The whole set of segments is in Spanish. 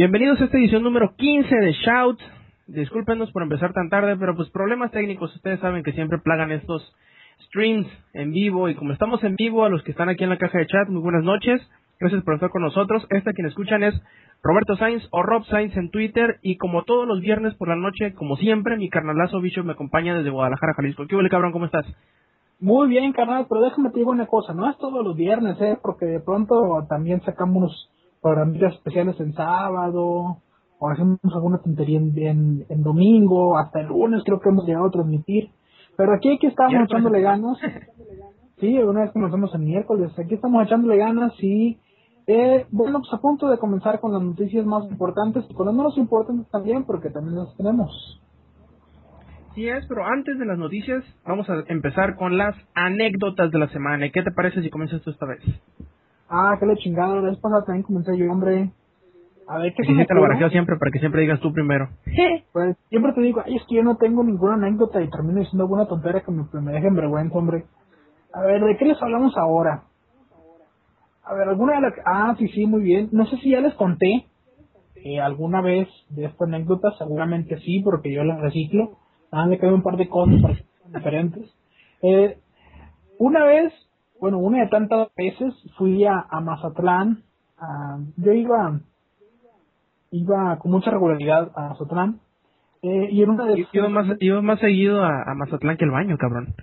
Bienvenidos a esta edición número 15 de Shout. Discúlpenos por empezar tan tarde, pero pues problemas técnicos, ustedes saben que siempre plagan estos streams en vivo y como estamos en vivo, a los que están aquí en la caja de chat, muy buenas noches. Gracias por estar con nosotros. Esta quien escuchan es Roberto Sainz o Rob Sainz en Twitter y como todos los viernes por la noche, como siempre, mi carnalazo Bicho me acompaña desde Guadalajara, Jalisco. ¿Qué huele, cabrón? ¿Cómo estás? Muy bien, carnal, pero déjame te digo una cosa, no es todos los viernes, ¿eh? Porque de pronto también sacamos programas especiales en sábado, o hacemos alguna tontería en, en, domingo, hasta el lunes creo que hemos llegado a transmitir. Pero aquí, aquí estamos echándole ganas. Sí, una vez comenzamos el miércoles, aquí estamos echándole ganas y eh, bueno, pues a punto de comenzar con las noticias más importantes y con las menos importantes también, porque también las tenemos. Sí es, pero antes de las noticias, vamos a empezar con las anécdotas de la semana. ¿Y qué te parece si comienzas tú esta vez? Ah, qué le chingada, la vez pasada también comencé yo, hombre. A ver, ¿qué se te lo siempre para que siempre digas tú primero. Pues siempre te digo, ay, es que yo no tengo ninguna anécdota y termino diciendo alguna tontería que me, me dejen vergüenza, hombre. A ver, ¿de qué les hablamos ahora? A ver, alguna de las... Ah, sí, sí, muy bien. No sé si ya les conté eh, alguna vez de esta anécdota, seguramente sí, porque yo la reciclo. Ah, le quedo un par de cosas diferentes. Eh, una vez, bueno, una de tantas veces fui a, Mazatlán. yo iba iba con mucha regularidad a Mazatlán. Eh, y en una de iba más, iba más seguido a, Mazatlán que el baño, cabrón.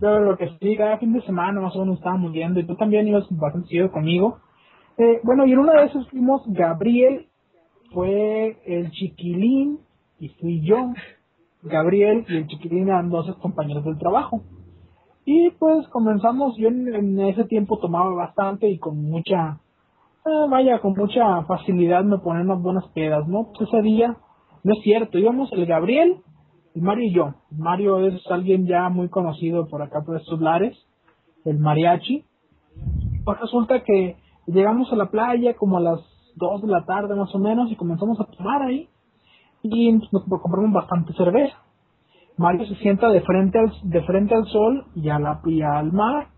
Pero lo que sí, cada fin de semana más o menos estábamos yendo y tú también ibas bastante seguido conmigo. Eh, bueno, y en una de esas fuimos Gabriel, fue el chiquilín y fui yo. Gabriel y el chiquilín eran dos compañeros del trabajo. Y pues comenzamos, yo en, ese tiempo tomaba bastante y con mucha, eh, vaya, con mucha facilidad me ponían unas buenas pedas, ¿no? Pues ese día, no es cierto, íbamos el Gabriel, el Mario y yo. Mario es alguien ya muy conocido por acá por estos lares, el mariachi. Pues resulta que llegamos a la playa como a las 2 de la tarde más o menos y comenzamos a tomar ahí y nos compramos bastante cerveza. Mario se sienta de frente al, de frente al sol y, a la, al mar.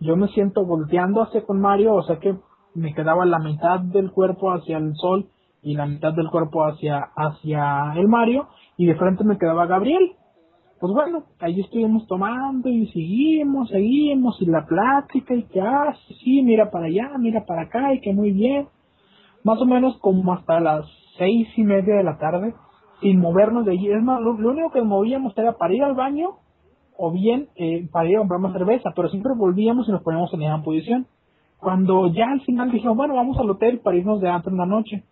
Yo me siento volteando hacia con Mario, o sea que me quedaba la mitad del cuerpo hacia el sol y la mitad del cuerpo hacia, hacia el Mario y de frente me quedaba Gabriel. Pues bueno, ahí estuvimos tomando y seguimos, seguimos y la plática y que, ah, sí, mira para allá, mira para acá y que muy bien. Más o menos como hasta las seis y media de la tarde sin movernos de allí. Es más, lo, único que movíamos era para ir al baño o bien eh, para ir a comprar más cerveza, pero siempre volvíamos y nos poníamos en esa posición. Cuando ya al final dijimos, bueno, vamos al hotel para irnos de antes en la noche,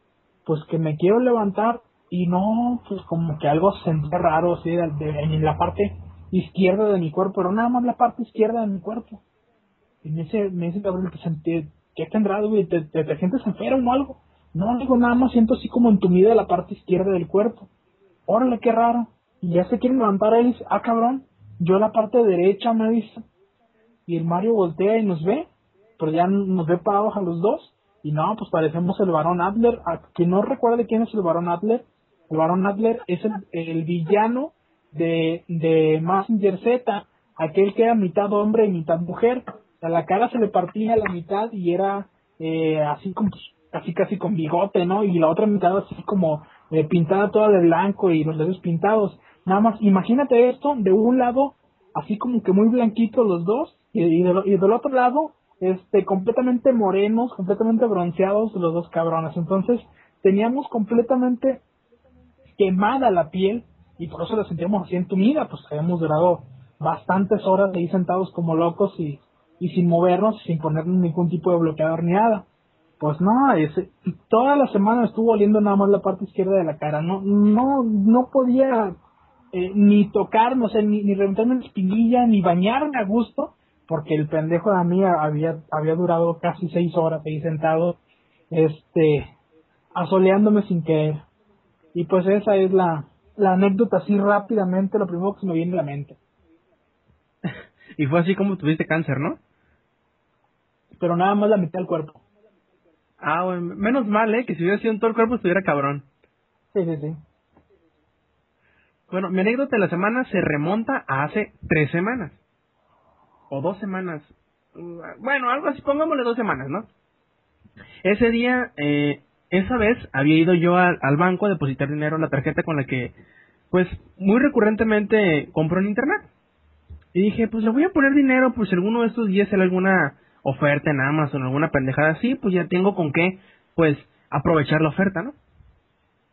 pues que me quiero levantar y no, pues como que algo sentía raro, así, de, en la parte izquierda de mi cuerpo, pero nada más la parte izquierda de mi cuerpo. Y me dice, me dice que sentí, ¿qué tendrá, güey? ¿Te, te, te, sientes enfermo o algo? No, digo, nada más siento así como entumida la parte izquierda del cuerpo. Órale, qué raro. Y ya se quiere levantar él ah, cabrón, yo la parte derecha me dice. Y el Mario voltea y nos ve, pero ya nos ve parados a los dos. Y no, pues parecemos el varón Adler. A quien no recuerde quién es el varón Adler, el varón Adler es el, villano de, de Massinger Z, aquel que era mitad hombre y mitad mujer. A la cara se le partía a la mitad y era eh, así como casi casi con bigote, ¿no? Y la otra mitad así como eh, pintada toda de blanco y los dedos pintados. Nada más, imagínate esto, de un lado así como que muy blanquitos los dos y, y, del otro lado este completamente morenos, completamente bronceados los dos cabrones. Entonces teníamos completamente quemada la piel y por eso la sentíamos así entumida, pues habíamos durado bastantes horas ahí sentados como locos y, y sin movernos, sin poner ningún tipo de bloqueador ni nada. Pues no, ese, toda la semana estuvo oliendo nada más la parte izquierda de la cara. No, no, no podía eh, ni tocar, no sé, ni, ni reventarme la espinilla, ni bañarme a gusto, porque el pendejo de mí había, había durado casi seis horas ahí sentado, este, asoleándome sin querer. Y pues esa es la, la anécdota así rápidamente, lo primero que se me viene a la mente. y fue así como tuviste cáncer, ¿no? Pero nada más la mitad del cuerpo. Ah, bueno, menos mal, ¿eh? Que si hubiera sido en todo el cuerpo estuviera cabrón. Sí, sí, sí. Bueno, mi anécdota de la semana se remonta a hace tres semanas. O dos semanas. Bueno, algo así, pongámosle dos semanas, ¿no? Ese día, eh, esa vez había ido yo al, al banco a depositar dinero en la tarjeta con la que, pues, muy recurrentemente compro en internet. Y dije, pues le voy a poner dinero, pues si alguno de estos días sale alguna oferta en Amazon, alguna pendejada así, pues ya tengo con qué, pues, aprovechar la oferta, ¿no?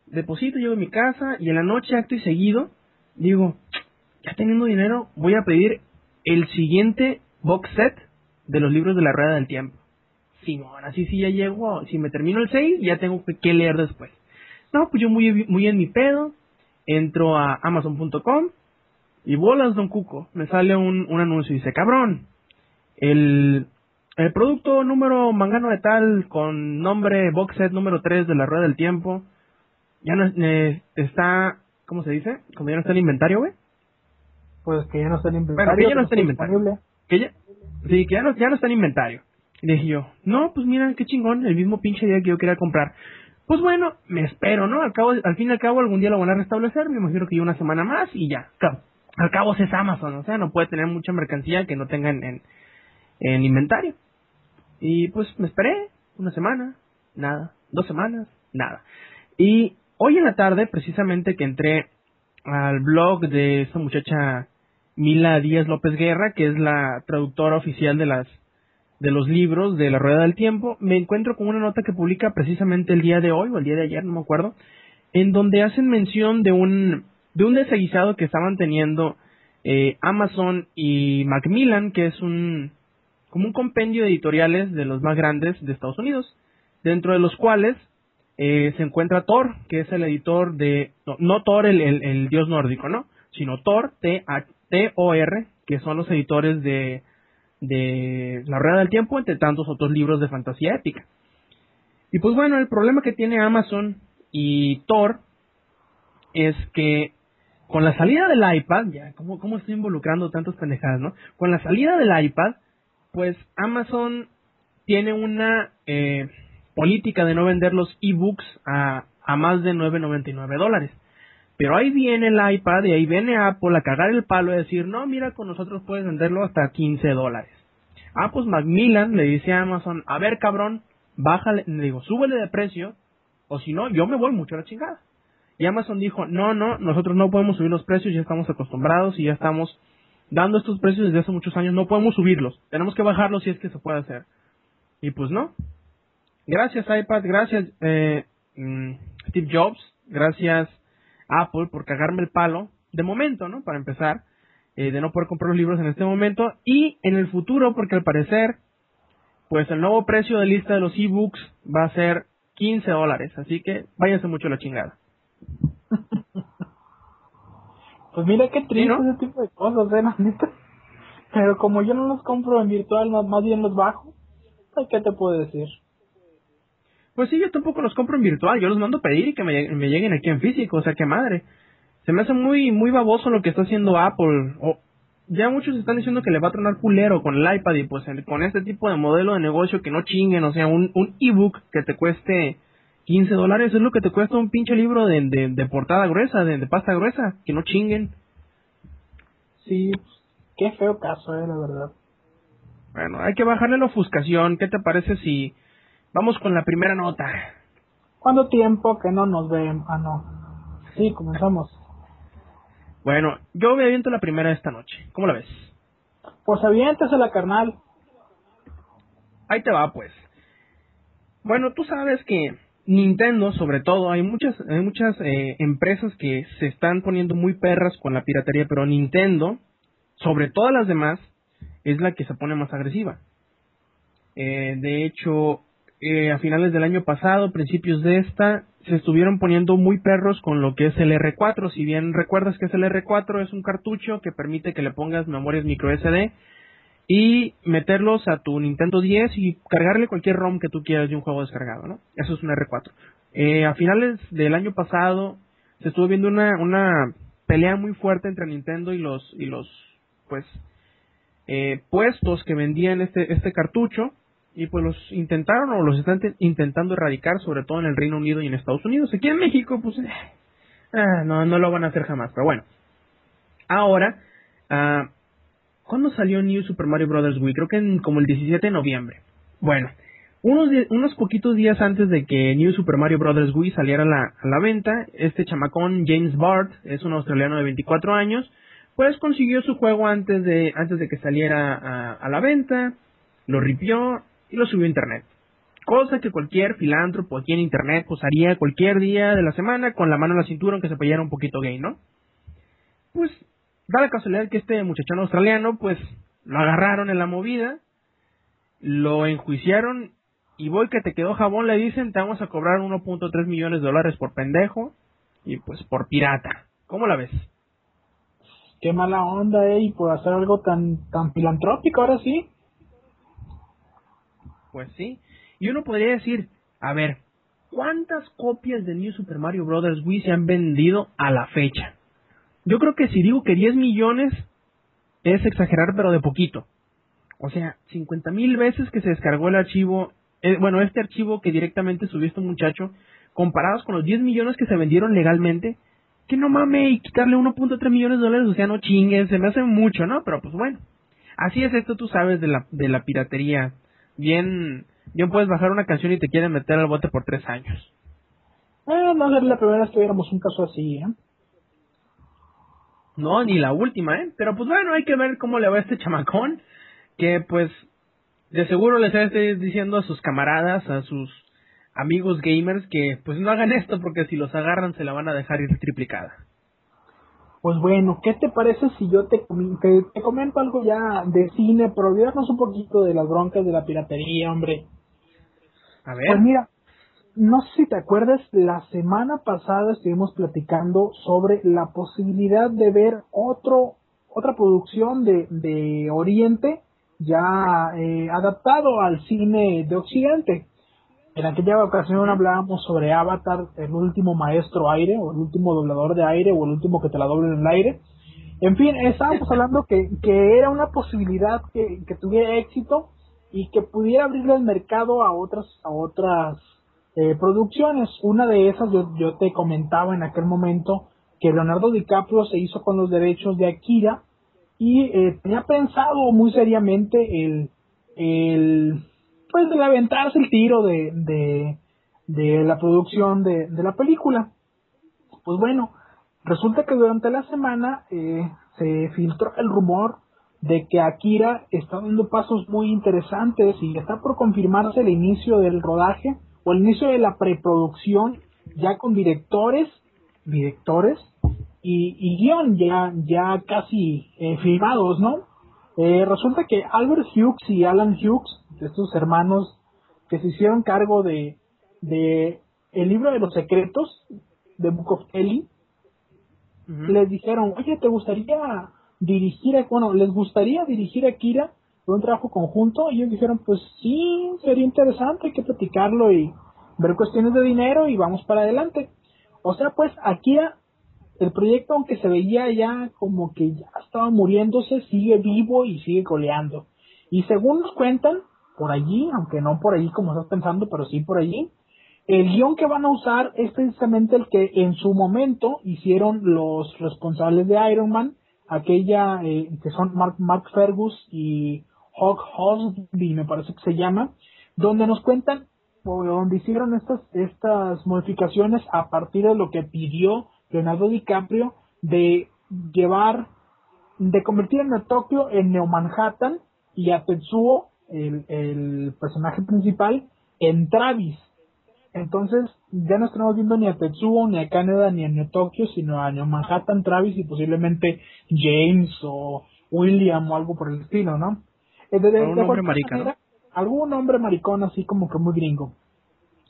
Deposito, llego a mi casa y en la noche, acto y seguido, digo, ya teniendo dinero, voy a pedir el siguiente box set de los libros de la Rueda del Tiempo. Simón, así sí ya llego, si me termino el 6, ya tengo que leer después. No, pues yo muy, muy en mi pedo, entro a amazon.com y bolas, don Cuco, me sale un, un anuncio y dice, cabrón, el, el producto número mangano de tal con nombre box set número 3 de la Rueda del Tiempo, ya no eh, está, ¿cómo se dice? Cuando ya no está en inventario, güey. Pues que ya no está en inventario. Bueno, que ya no está en inventario. Que ya, sí, que ya no, ya no está en inventario. Y dije yo, no, pues mira, qué chingón, el mismo pinche día que yo quería comprar. Pues bueno, me espero, ¿no? Al, cabo, al fin y al cabo algún día lo van a restablecer, me imagino que yo una semana más y ya. Al cabo es Amazon, o sea, no puede tener mucha mercancía que no tenga en, en inventario. Y pues me esperé una semana, nada, dos semanas, nada. Y hoy en la tarde, precisamente que entré al blog de esta muchacha Mila Díaz López Guerra, que es la traductora oficial de las de los libros de la Rueda del Tiempo, me encuentro con una nota que publica precisamente el día de hoy o el día de ayer, no me acuerdo, en donde hacen mención de un de un desaguisado que estaban teniendo eh, Amazon y Macmillan, que es un como un compendio de editoriales de los más grandes de Estados Unidos, dentro de los cuales eh, se encuentra Thor, que es el editor de, no, Thor el, dios nórdico, ¿no? Sino Thor, T-O-R, que son los editores de, de La Rueda del Tiempo, entre tantos otros libros de fantasía épica. Y pues bueno, el problema que tiene Amazon y Thor es que con la salida del iPad, ya, ¿cómo, cómo involucrando tantas pendejadas, no? Con la salida del iPad, pues Amazon tiene una eh, política de no vender los ebooks a, a más de 9.99 dólares. Pero ahí viene el iPad y ahí viene Apple a cagar el palo y decir, no, mira, con nosotros puedes venderlo hasta 15 dólares. Ah, pues Macmillan le dice a Amazon, a ver cabrón, bájale, le digo, súbele de precio, o si no, yo me voy mucho a la chingada. Y Amazon dijo, no, no, nosotros no podemos subir los precios, ya estamos acostumbrados y ya estamos dando estos precios desde hace muchos años, no podemos subirlos, tenemos que bajarlos si es que se puede hacer. Y pues no. Gracias iPad, gracias eh, mm, Steve Jobs, gracias Apple por cagarme el palo, de momento, ¿no? Para empezar, eh, de no poder comprar los libros en este momento y en el futuro, porque al parecer, pues el nuevo precio de lista de los ebooks va a ser 15 dólares, así que váyanse mucho la chingada. Pues mira qué triste ese tipo de cosas, ¿eh? Pero como yo no los compro en virtual, más bien los bajo, ¿qué te puedo decir? Pues sí, yo tampoco los compro en virtual, yo los mando a pedir y que me, lleguen aquí en físico, o sea, qué madre. Se me hace muy muy baboso lo que está haciendo Apple. O, ya muchos están diciendo que le va a tronar culero con el iPad y pues con este tipo de modelo de negocio que no chinguen, o sea, un, un ebook que te cueste 15 dólares es lo que te cuesta un pinche libro de, de, portada gruesa, de, de, pasta gruesa, que no chinguen. Sí, qué feo caso, eh, la verdad. Bueno, hay que bajarle la ofuscación. ¿Qué te parece si vamos con la primera nota? ¿Cuánto tiempo que no nos ven? Ah, no. Sí, comenzamos. Bueno, yo me aviento la primera esta noche. ¿Cómo la ves? Pues aviéntese la carnal. Ahí te va, pues. Bueno, tú sabes que Nintendo, sobre todo, hay muchas, hay muchas eh, empresas que se están poniendo muy perras con la piratería, pero Nintendo, sobre todas las demás, es la que se pone más agresiva. Eh, de hecho, eh, a finales del año pasado, principios de esta, se estuvieron poniendo muy perros con lo que es el R4. Si bien recuerdas que es el R4, es un cartucho que permite que le pongas memorias micro SD y meterlos a tu Nintendo 10 y cargarle cualquier ROM que tú quieras de un juego descargado, ¿no? Eso es un R4. Eh, a finales del año pasado se estuvo viendo una, una pelea muy fuerte entre Nintendo y los y los pues eh, puestos que vendían este este cartucho y pues los intentaron o los están intentando erradicar sobre todo en el Reino Unido y en Estados Unidos aquí en México pues eh, ah, no no lo van a hacer jamás pero bueno ahora ah, ¿Cuándo salió New Super Mario Bros. Wii? Creo que en como el 17 de noviembre. Bueno, Unos, unos poquitos días antes de que New Super Mario Bros. Wii saliera a la, a la venta, este chamacón James Bart, es un australiano de 24 años, pues consiguió su juego antes de, antes de que saliera a, a la venta, lo ripió y lo subió a internet. Cosa que cualquier filántropo aquí en internet pues haría cualquier día de la semana con la mano en la cintura aunque se peleara un poquito gay, ¿no? Pues da la casualidad que este muchachón australiano pues lo agarraron en la movida, lo enjuiciaron y voy que te quedó jabón, le dicen, te vamos a cobrar 1.3 millones de dólares por pendejo y pues por pirata. ¿Cómo la ves? Qué mala onda, eh, y por hacer algo tan, tan filantrópico, ahora sí. Pues sí. Y uno podría decir, a ver, ¿cuántas copias de New Super Mario Bros. Wii se han vendido a la fecha? Yo creo que si digo que 10 millones es exagerar, pero de poquito. O sea, 50 mil veces que se descargó el archivo, eh, bueno, este archivo que directamente subió este muchacho, comparados con los 10 millones que se vendieron legalmente, que no mame y quitarle 1.3 millones de dólares, o sea, no chinguen, se me hace mucho, ¿no? Pero pues bueno, así es esto, tú sabes de la, de la piratería. Bien, bien puedes bajar una canción y te quieren meter al bote por tres años. Eh, no es la primera vez que viéramos un caso así, ¿eh? No, ni la última, ¿eh? Pero pues bueno, hay que ver cómo le va a este chamacón, que pues de seguro les está diciendo a sus camaradas, a sus amigos gamers, que pues no hagan esto porque si los agarran se la van a dejar ir triplicada. Pues bueno, ¿qué te parece si yo te, te, comento algo ya de cine, pero olvidarnos un poquito de las broncas de la piratería, hombre? A ver. Pues mira, no sé si te acuerdas, la semana pasada estuvimos platicando sobre la posibilidad de ver otro, otra producción de, de Oriente ya eh, adaptado al cine de Occidente. En aquella ocasión hablábamos sobre Avatar, el último maestro aire, o el último doblador de aire, o el último que te la doble en el aire. En fin, estábamos hablando que, que era una posibilidad que, que tuviera éxito y que pudiera abrirle el mercado a otras, a otras eh, producciones. Una de esas yo, yo te comentaba en aquel momento que Leonardo DiCaprio se hizo con los derechos de Akira y eh, tenía pensado muy seriamente el, el pues de aventarse el tiro de, de, de la producción de, de, la película. Pues bueno, resulta que durante la semana eh, se filtró el rumor de que Akira está dando pasos muy interesantes y está por confirmarse el inicio del rodaje o el inicio de la preproducción ya con directores, directores y, y guion ya, ya casi eh, filmados, ¿no? Eh, resulta que Albert Hughes y Alan Hughes, estos hermanos que se hicieron cargo de, de el libro de los secretos de Book of Eli, les dijeron, oye, ¿te gustaría dirigir, a, bueno, les gustaría dirigir a Kira un trabajo conjunto? Y ellos dijeron, pues sí, sería interesante, hay que platicarlo y ver cuestiones de dinero y vamos para adelante. O sea, pues Akira, el proyecto, aunque se veía ya como que ya estaba muriéndose, sigue vivo y sigue coleando. Y según nos cuentan, por allí, aunque no por allí como estás pensando, pero sí por allí, el guion que van a usar es precisamente el que en su momento hicieron los responsables de Iron Man, aquella eh, que son Mark, Mark Fergus y Hawk Hosby, me parece que se llama, donde nos cuentan, o donde hicieron estas, estas modificaciones a partir de lo que pidió Leonardo DiCaprio de llevar, de convertir a Tokio en Neo Manhattan y a Tetsuo, el, el personaje principal, en Travis. Entonces, ya no estamos viendo ni a Tetsuo, ni a Canadá, ni a Neo Tokio, sino a Neo Manhattan, Travis y posiblemente James o William o algo por el estilo, ¿no? Algún nombre maricón. Algún nombre maricón así como que muy gringo.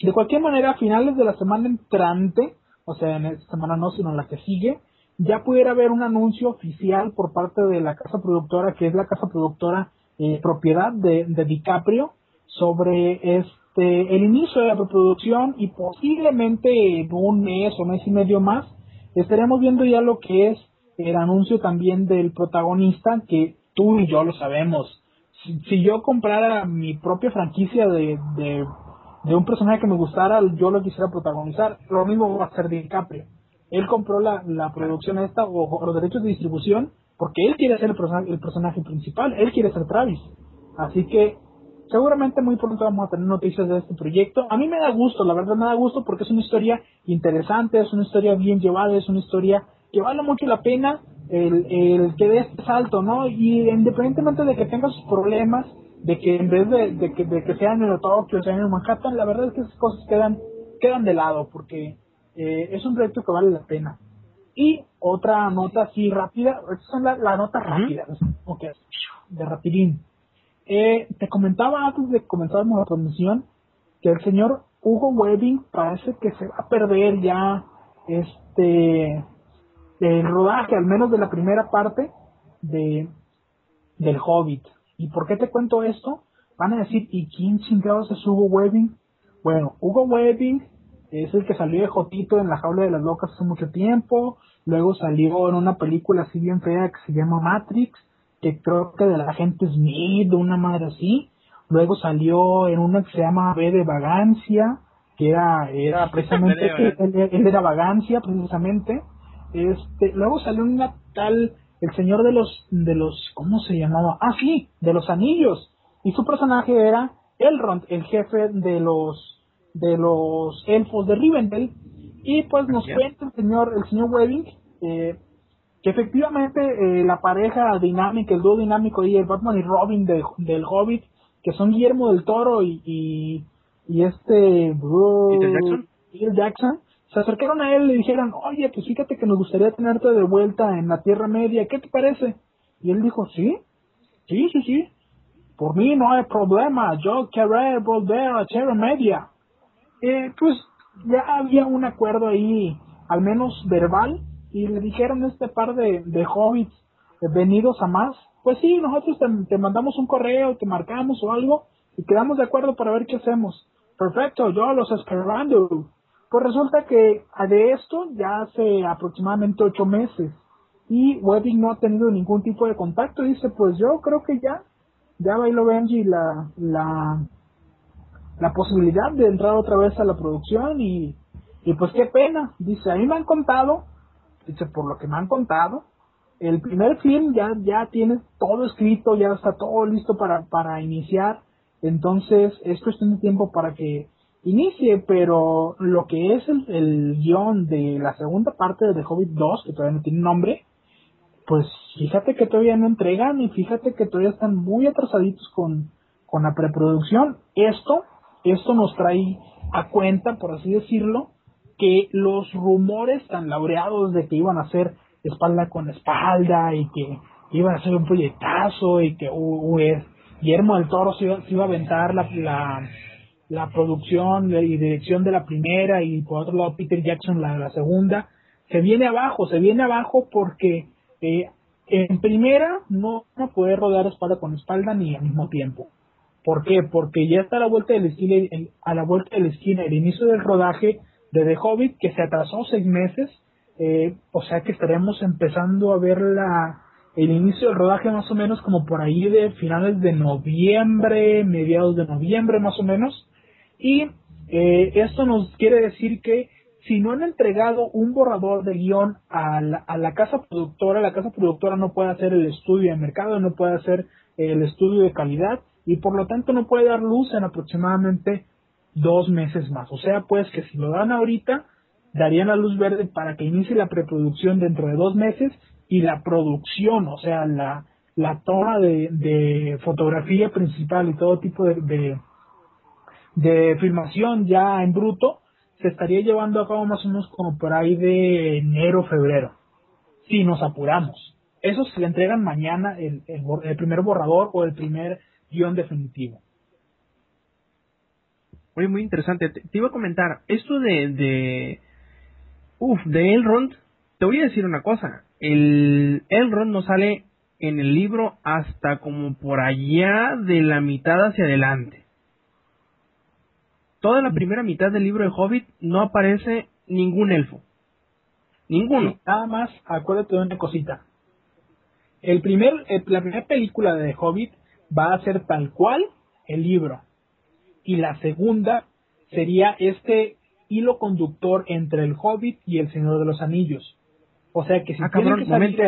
De cualquier manera, a finales de la semana entrante, o sea, en esta semana no, sino en la que sigue, ya pudiera haber un anuncio oficial por parte de la casa productora, que es la casa productora eh, propiedad de, de DiCaprio, sobre este el inicio de la reproducción y posiblemente en un mes o mes y medio más estaremos viendo ya lo que es el anuncio también del protagonista que tú y yo lo sabemos si, yo comprara mi propia franquicia de, de, un personaje que me gustara, yo lo quisiera protagonizar. Lo mismo va a ser DiCaprio. Él compró la, la producción esta o, los derechos de distribución porque él quiere ser el personaje, el personaje principal, él quiere ser Travis. Así que seguramente muy pronto vamos a tener noticias de este proyecto. A mí me da gusto, la verdad me da gusto porque es una historia interesante, es una historia bien llevada, es una historia que vale mucho la pena el, el que dé este salto, ¿no? Y independientemente de que tenga sus problemas, de que en vez de, de que, de que sean en Tokio, sean en Manhattan, la verdad es que esas cosas quedan, quedan de lado porque eh, es un proyecto que vale la pena. Y otra nota así rápida, estas son las la notas rápidas, de rapidín. Eh, te comentaba antes de comenzar la transmisión que el señor Hugo Webbing parece que se va a perder ya este el rodaje, al menos de la primera parte de del Hobbit. ¿Y por qué te cuento esto? Van a decir, ¿y quién chingados es Hugo Webbing? Bueno, Hugo Webbing es el que salió de Jotito en la jaula de las locas hace mucho tiempo, luego salió en una película así bien fea que se llama Matrix, que creo que de la gente Smith, una madre así, luego salió en una que se llama B de Vagancia, que era, era precisamente, él, era Vagancia precisamente, este, luego salió una tal, el señor de los, de los, ¿cómo se llamaba? Ah, sí, de los anillos, y su personaje era Elrond, el jefe de los de los elfos de Rivendell y pues nos cuenta el señor el señor Webbing eh, que efectivamente eh, la pareja dinámica el dúo dinámico y el Batman y Robin del Hobbit que son Guillermo del Toro y y, y este Jackson? Jackson se acercaron a él y le dijeron oye pues fíjate que nos gustaría tenerte de vuelta en la Tierra Media ¿qué te parece? y él dijo sí sí sí sí por mí no hay problema yo quiero volver a Tierra Media eh, pues ya había un acuerdo ahí, al menos verbal, y le dijeron este par de, hobbits eh, venidos a más, pues sí, nosotros te, mandamos un correo, te marcamos o algo, y quedamos de acuerdo para ver qué hacemos. Perfecto, yo los esperando. Pues resulta que de esto ya hace aproximadamente ocho meses y Webbing no ha tenido ningún tipo de contacto. Dice, pues yo creo que ya, ya bailó Benji la, la, la posibilidad de entrar otra vez a la producción y, y pues qué pena. Dice, a mí me han contado, dice, por lo que me han contado, el primer film ya, ya tiene todo escrito, ya está todo listo para, para iniciar, entonces es cuestión de tiempo para que inicie, pero lo que es el, el guion de la segunda parte de The Hobbit 2, que todavía no tiene nombre, pues fíjate que todavía no entregan y fíjate que todavía están muy atrasaditos con, con la preproducción. Esto esto nos trae a cuenta, por así decirlo, que los rumores tan laureados de que iban a ser espalda con espalda y que iban a ser un proyectazo y que Guillermo del Toro se iba, a aventar la, la, la, producción y dirección de la primera y por otro lado Peter Jackson la, la segunda, se viene abajo, se viene abajo porque eh, en primera no, no puede rodar espalda con espalda ni al mismo tiempo. ¿Por qué? Porque ya está a la vuelta de la esquina, a la vuelta de esquina el inicio del rodaje de The Hobbit, que se atrasó seis meses, eh, o sea que estaremos empezando a ver la, el inicio del rodaje más o menos como por ahí de finales de noviembre, mediados de noviembre más o menos, y eh, esto nos quiere decir que si no han entregado un borrador de guion a la, a la casa productora, la casa productora no puede hacer el estudio de mercado, no puede hacer el estudio de calidad, y por lo tanto no puede dar luz en aproximadamente dos meses más. O sea, pues que si lo dan ahorita, darían la luz verde para que inicie la preproducción dentro de dos meses y la producción, o sea, la, toma de, de fotografía principal y todo tipo de, de filmación ya en bruto, se estaría llevando a cabo más o menos como por ahí de enero, febrero, si nos apuramos. Eso se le entregan mañana el, el, el primer borrador o el primer guion definitivo. Oye, muy interesante. Te, iba a comentar, esto de, de, uf, de Elrond, te voy a decir una cosa. El Elrond no sale en el libro hasta como por allá de la mitad hacia adelante. Toda la primera mitad del libro de Hobbit no aparece ningún elfo. Ninguno. nada más, acuérdate de una cosita. El primer, la primera película de Hobbit va a ser tal cual el libro. Y la segunda sería este hilo conductor entre el Hobbit y el Señor de los Anillos. O sea que si ah, cabrón, momento.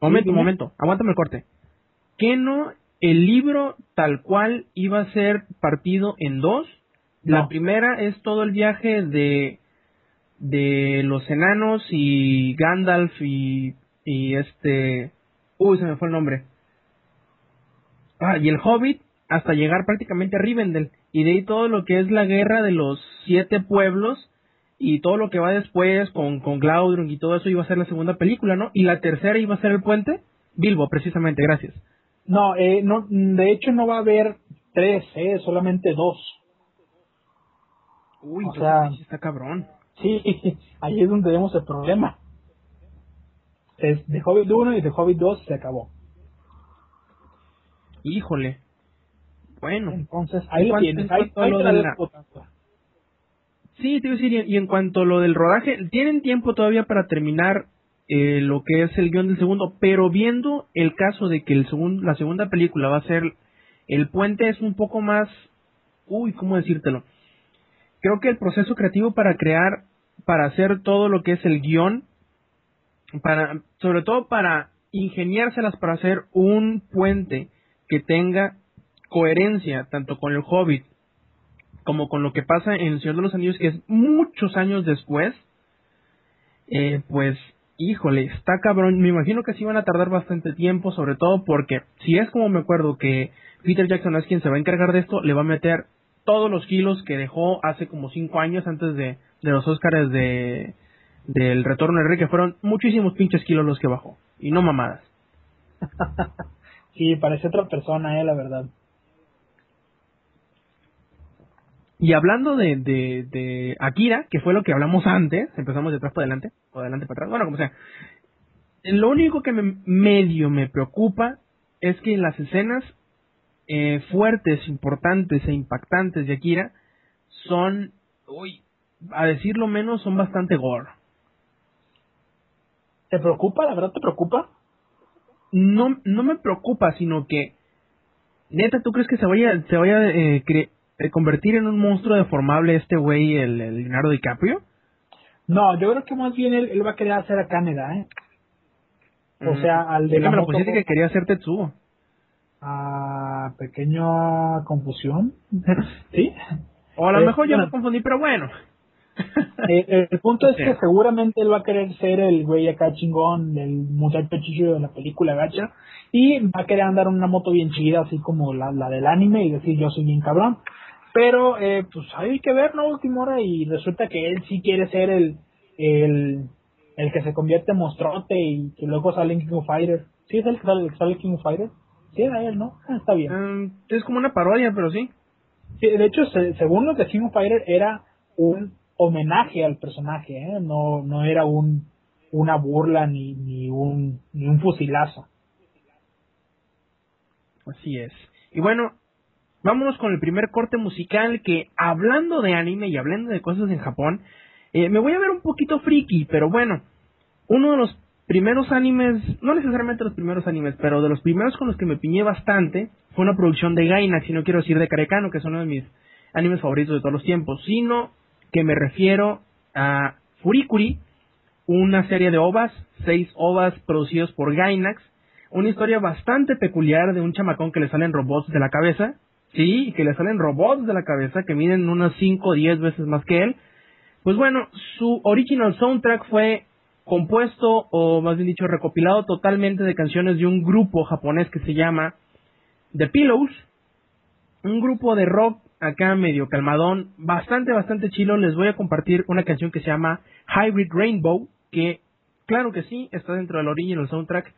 momento, momento, aguántame el corte. ¿Qué no el libro tal cual iba a ser partido en dos. La primera es todo el viaje de, de los enanos y Gandalf y, y este... Uy, se me fue el nombre. Ah, y el Hobbit hasta llegar prácticamente a Rivendell. Y de ahí todo lo que es la guerra de los siete pueblos y todo lo que va después con, con Glaudrung y todo eso iba a ser la segunda película, ¿no? Y la tercera iba a ser el puente. Bilbo, precisamente, gracias. No, eh, no, de hecho no va a haber tres, eh, solamente dos. Uy, O sea- está cabrón. Sí, ahí es donde vemos el problema. Es de Hobbit 1 y de Hobbit 2 se acabó. Híjole. Bueno, Entonces, ahí lo tienes. en Ahí, ahí lo la sí, te iba a decir, y en cuanto a lo del rodaje, tienen tiempo todavía para terminar eh, lo que es el guion del segundo, pero viendo el caso de que el segun- la segunda película va a ser el puente es un poco más, uy, ¿cómo decírtelo? Creo que el proceso creativo para crear, para hacer todo lo que es el guion, para, sobre todo para ingeniárselas para hacer un puente que tenga coherencia tanto con el Hobbit como con lo que pasa en El Señor de los Anillos, que es muchos años después, eh, pues, híjole, está cabrón. Me imagino que sí van a tardar bastante tiempo, sobre todo porque si es como me acuerdo que Peter Jackson es quien se va a encargar de esto, le va a meter todos los kilos que dejó hace como cinco años antes de, de los Oscars de del Retorno del Rey, que fueron muchísimos pinches kilos los que bajó, y no mamadas. Sí, parece otra persona, eh, la verdad. Y hablando de, de, de Akira, que fue lo que hablamos antes, empezamos de atrás para adelante, o de adelante para atrás, bueno, como sea. Lo único que me, medio me preocupa es que las escenas eh, fuertes, importantes e impactantes de Akira son, uy, a decirlo menos, son bastante gore. ¿Te preocupa? ¿La verdad te preocupa? No, no me preocupa, sino que, neta, ¿tú crees que se vaya, se vaya eh, cre- convertir en un monstruo deformable este güey, el, el Leonardo DiCaprio? No, yo creo que más bien él, él va a querer hacer a Caneda, ¿eh? O Mm. sea, al de que la me lo pusiste que quería hacer Tetsuo. Ah, pequeña confusión. ¿Sí? O a lo Eh, mejor yo me confundí, pero bueno. Eh, el punto es Sí. que seguramente él va a querer ser el güey acá chingón, el muchacho chicho de la película gacha, y va a querer andar en una moto bien chida, así como la, la del anime, y decir yo soy bien cabrón. Pero, eh, pues hay que ver, ¿no? Última hora, y resulta que él sí quiere ser el, el, el que se convierte en monstruote y que luego sale en King of Fighter. ¿Sí es el que sale, sale King of Fighter? Sí, era él, ¿no? Ah, está bien. Mm, es como una parodia, pero sí. Sí, de hecho, se- según los de King of Fighter, era un homenaje al personaje, ¿eh? no, no era un una burla ni, ni un ni un fusilazo. Así es. Y bueno, vámonos con el primer corte musical que, hablando de anime y hablando de cosas en Japón, eh, me voy a ver un poquito friki, pero bueno, uno de los primeros animes, no necesariamente los primeros animes, pero de los primeros con los que me piñé bastante, fue una producción de Gainax, y no quiero decir de Karekano, que es uno de mis animes favoritos de todos los tiempos, sino que me refiero a Furikuri, una serie de ovas, seis ovas producidos por Gainax, una historia bastante peculiar de un chamacón que le salen robots de la cabeza, sí, que le salen robots de la cabeza que miden unas 5 o 10 veces más que él. Pues bueno, su original soundtrack fue compuesto, o más bien dicho, recopilado totalmente de canciones de un grupo japonés que se llama The Pillows, un grupo de rock acá medio calmadón, bastante, bastante chilo. Les voy a compartir una canción que se llama Hybrid Rainbow, que claro que sí, está dentro del original soundtrack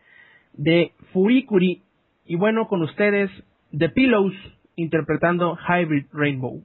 de Furikuri. Y bueno, con ustedes, The Pillows interpretando Hybrid Rainbow.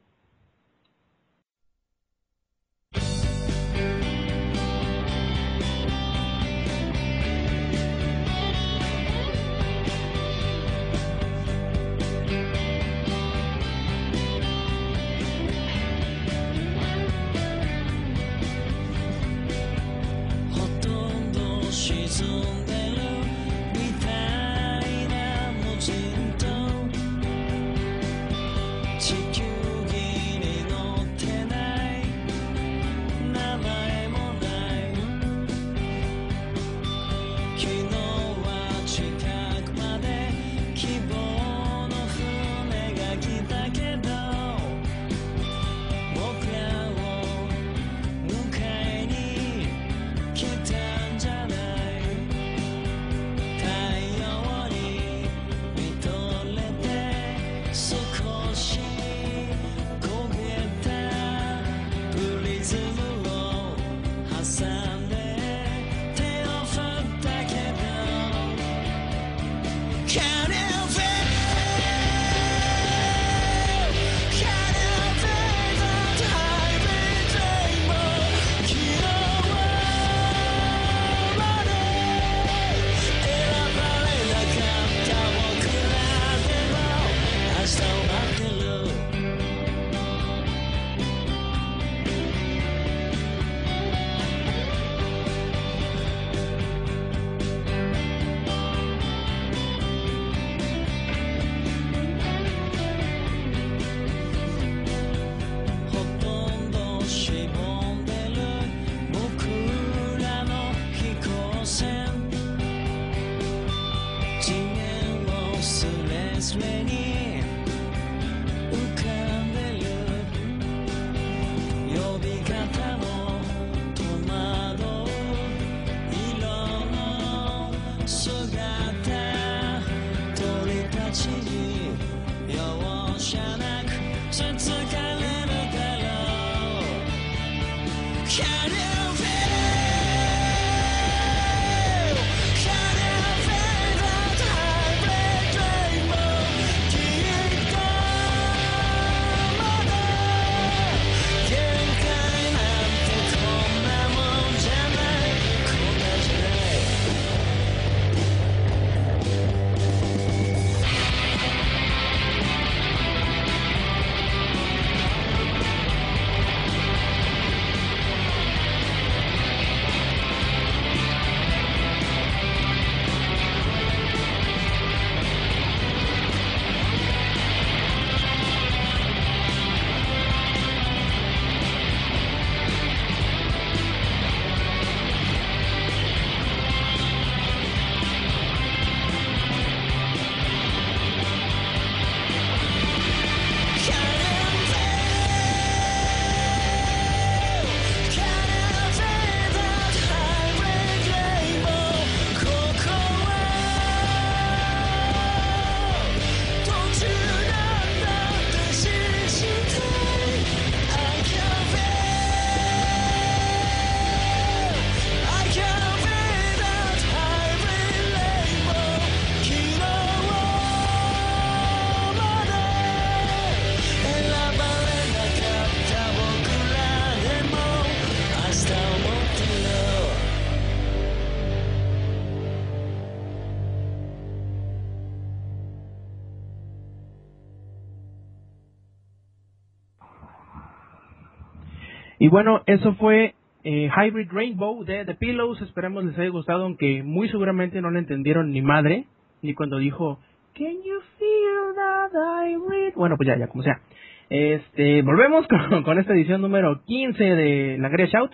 Bueno, eso fue eh, Hybrid Rainbow de The Pillows. Esperemos les haya gustado, aunque muy seguramente no le entendieron ni madre, ni cuando dijo Can you feel that hybrid? Bueno, pues ya, ya, como sea. Este, volvemos con, con esta edición número 15 de la Great Shout.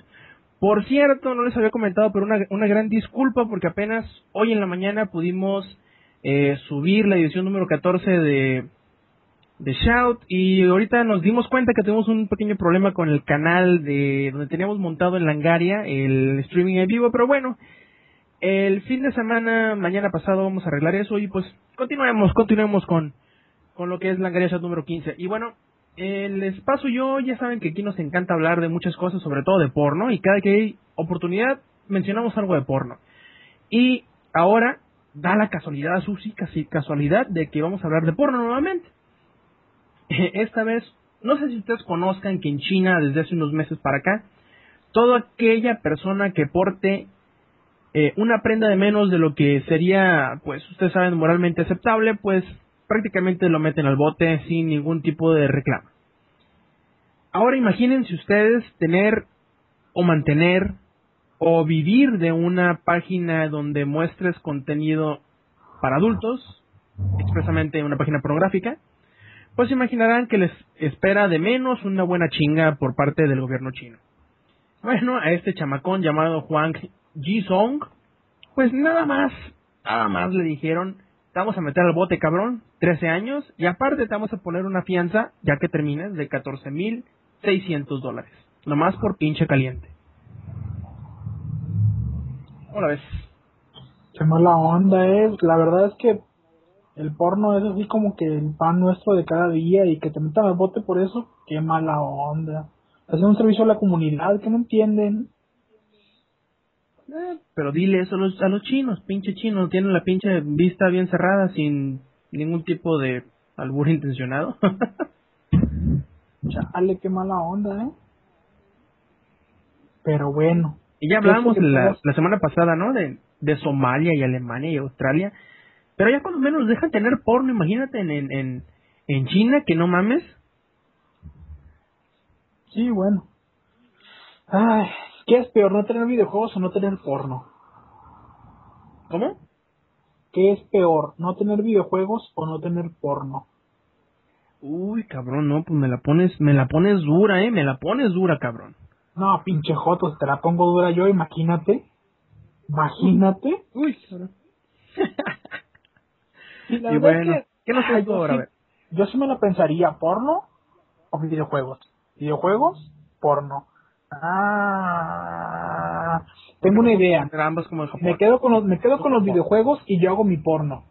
Por cierto, no les había comentado, pero una, una gran disculpa porque apenas hoy en la mañana pudimos eh, subir la edición número 14 de, de Shout y ahorita nos dimos cuenta que tenemos un pequeño problema con el canal de donde teníamos montado en Langaria el streaming en vivo, pero bueno, el fin de semana, mañana pasado vamos a arreglar eso y pues continuemos, continuemos con, con lo que es Langaria Shout número 15. Y bueno, eh, les paso yo, ya saben que aquí nos encanta hablar de muchas cosas, sobre todo de porno, y cada que hay oportunidad mencionamos algo de porno. Y ahora da la casualidad, Susi, casi casualidad, de que vamos a hablar de porno nuevamente. Esta vez, no sé si ustedes conozcan que en China, desde hace unos meses para acá, toda aquella persona que porte eh, una prenda de menos de lo que sería, pues ustedes saben, moralmente aceptable, pues prácticamente lo meten al bote sin ningún tipo de reclamo. Ahora imagínense ustedes tener o mantener o vivir de una página donde muestres contenido para adultos, expresamente una página pornográfica, pues imaginarán que les espera de menos una buena chinga por parte del gobierno chino. Bueno, a este chamacón llamado Juan Ji-song, pues nada más, nada más le dijeron, te vamos a meter al bote cabrón, 13 años, y aparte te vamos a poner una fianza, ya que termines, de 14.600 dólares. Nomás por pinche caliente. ¿Cómo la ves? Qué mala onda es. La verdad es que el porno es así como que el pan nuestro de cada día y que te metan al bote por eso, qué mala onda. Hacer un servicio a la comunidad que no entienden. Eh, pero dile eso a los, a los chinos, pinche chinos, tienen la pinche vista bien cerrada sin ningún tipo de albur intencionado. Chale, qué mala onda, ¿eh? Pero bueno. y ya ¿Qué es lo hablamos la, la semana pasada, ¿no? De, de Somalia y Alemania y Australia. Pero ya cuando menos dejan tener porno, imagínate en, en, en, en China, que no mames. Sí, bueno. Ay, ¿qué es peor, no tener videojuegos o no tener porno? ¿Cómo? ¿Qué es peor, no tener videojuegos o no tener porno? Uy, cabrón, no, pues me la pones, me la pones dura, eh, me la pones dura, cabrón. No, pinche joto, si te la pongo dura yo, imagínate. Imagínate. Uy, cabrón. Y la Y verdad bueno. es ¿Qué nos yo ahora? A sí- ver. Yo sí me la pensaría, ¿porno o videojuegos? Videojuegos, porno. Ah, tengo una idea. Entre ambos como en Japón. Me quedo con los, me quedo con los videojuegos y yo hago mi porno.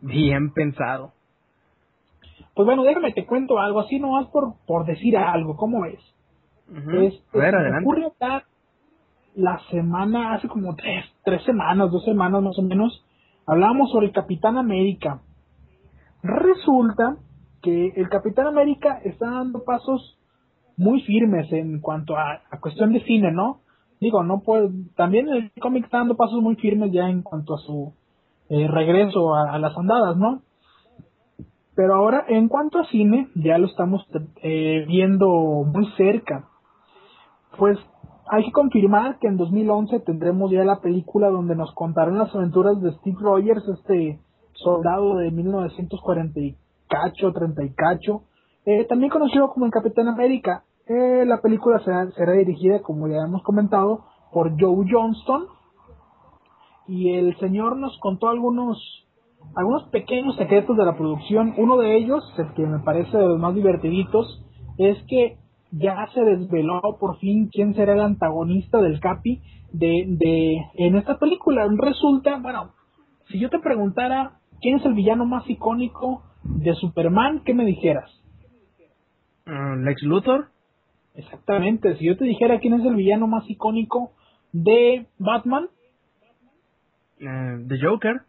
Bien pensado. Pues bueno, déjame te cuento algo, así nomás por, por decir algo, ¿cómo es? Ujú. A ver, se me adelante. ocurre hablar la semana, hace como tres, tres semanas, dos semanas más o menos, hablábamos sobre el Capitán América. Resulta que el Capitán América está dando pasos muy firmes en cuanto a, cuestión de cine, ¿no? Digo, no puede, también el cómic está dando pasos muy firmes ya en cuanto a su eh, regreso a, a las andadas, ¿no? Pero ahora, en cuanto a cine, ya lo estamos eh, viendo muy cerca. Pues hay que confirmar que en 2011 tendremos ya la película donde nos contarán las aventuras de Steve Rogers, este soldado de 1940 y cacho, 30 y cacho, eh, también conocido como el Capitán América. Eh, la película será, será dirigida, como ya hemos comentado, por Joe Johnston. Y el señor nos contó algunos algunos pequeños secretos de la producción. Uno de ellos, el que me parece de los más divertiditos, es que ya se desveló por fin quién será el antagonista del Capi de, de en esta película. Resulta, bueno, si yo te preguntara quién es el villano más icónico de Superman, ¿qué me dijeras? Ah, Lex Luthor. Exactamente, si yo te dijera quién es el villano más icónico de Batman, eh, The Joker.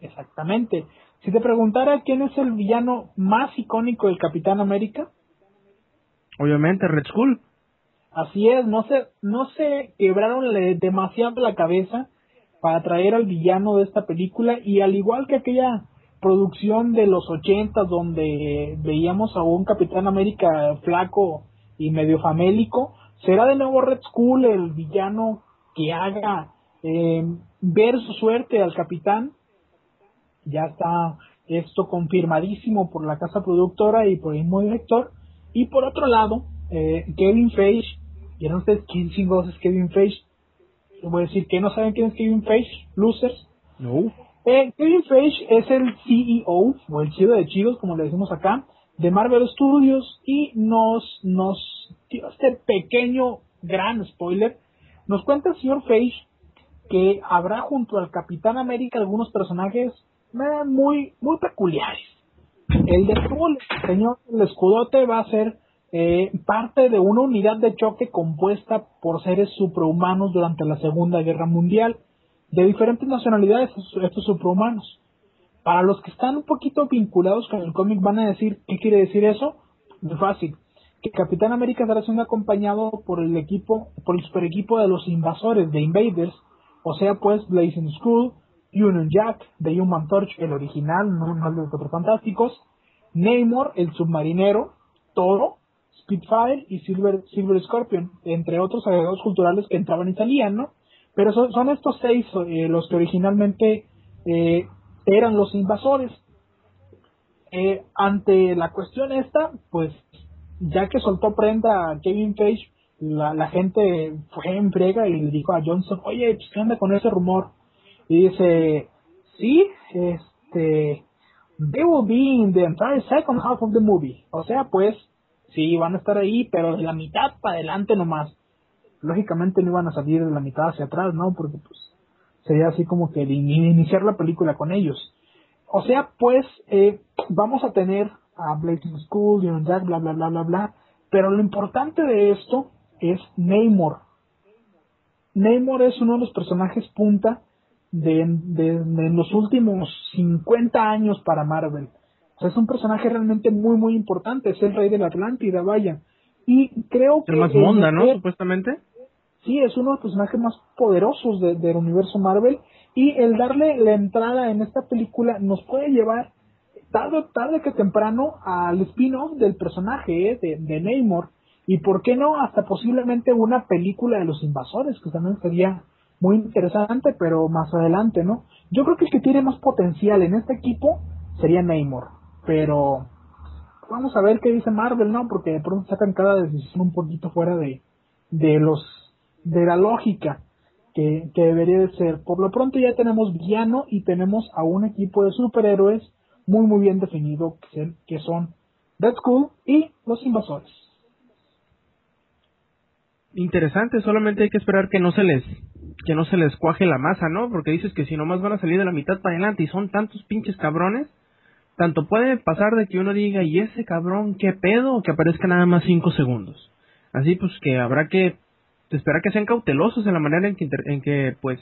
exactamente. Si te preguntara quién es el villano más icónico del Capitán América, Obviamente, Red Skull. Así es, no se, no se quebraron demasiado la cabeza para traer al villano de esta película y al igual que aquella producción de los ochentas donde veíamos a un Capitán América flaco y medio famélico, será de nuevo Red Skull el villano que haga eh, ver su suerte al capitán. Ya está esto confirmadísimo por la casa productora y por el mismo director. Y por otro lado, eh, Kevin Feige, ¿vieron ustedes quién chingados es Kevin Feige? Les voy a decir que no saben quién es Kevin Feige, losers. No. Eh, Kevin Feige es el CEO, o el chido de chidos, como le decimos acá, de Marvel Studios, y nos, nos dio este pequeño, gran spoiler. Nos cuenta el señor Feige que habrá junto al Capitán América algunos personajes eh, muy, muy peculiares. El de señor el escudote va a ser eh, parte de una unidad de choque compuesta por seres superhumanos durante la Segunda Guerra Mundial, de diferentes nacionalidades, estos, superhumanos. Para los que están un poquito vinculados con el cómic van a decir, ¿qué quiere decir eso? Muy fácil. Que Capitán América estará siendo acompañado por el equipo, por el super equipo de los invasores, de Invaders, o sea pues Blazing Skull, Union Jack, The Human Torch, el original, no, no el de los otros fantásticos, Namor, el submarinero, Toro, Spitfire y Silver, Silver Scorpion, entre otros agregados culturales que entraban y salían, ¿no? Pero son, estos seis eh, los que originalmente eh, eran los invasores. Eh, ante la cuestión esta, pues ya que soltó prenda a Kevin Feige, la, gente fue en frega y le dijo a Johnson, oye, pues, ¿qué onda con ese rumor? Y dice, sí, este, they will be in the entire second half of the movie. O sea, pues, sí, van a estar ahí, pero de la mitad para adelante nomás. Lógicamente no iban a salir de la mitad hacia atrás, ¿no? Porque pues sería así como que iniciar la película con ellos. O sea, pues, eh, vamos a tener a Blazing School, Union Jack, bla, bla, bla, bla, bla. Pero lo importante de esto es Namor. Namor es uno de los personajes punta de, de, de los últimos 50 años para Marvel. O sea, es un personaje realmente muy, muy importante. Es el rey de la Atlántida, vaya. Y creo que... El más monda, ¿no? Supuestamente. Sí, es uno de los personajes más poderosos de- del universo Marvel y el darle la entrada en esta película nos puede llevar tarde, tarde que temprano al spin-off del personaje eh, de, de Namor y por qué no hasta posiblemente una película de los invasores que también sería muy interesante pero más adelante, ¿no? Yo creo que el que tiene más potencial en este equipo sería Namor, pero vamos a ver qué dice Marvel, ¿no? Porque de pronto sacan cada decisión un poquito fuera de, de los de la lógica que, que debería de ser. Por lo pronto ya tenemos villano y tenemos a un equipo de superhéroes muy muy bien definido que, que son Red Skull y los invasores. Interesante, solamente hay que esperar que no se les que no se les cuaje la masa, ¿no? Porque dices que si nomás van a salir de la mitad para adelante y son tantos pinches cabrones, tanto puede pasar de que uno diga, ¿y ese cabrón qué pedo? O que aparezca nada más cinco segundos. Así pues que habrá que esperar que sean cautelosos en la manera en que, inter- en que pues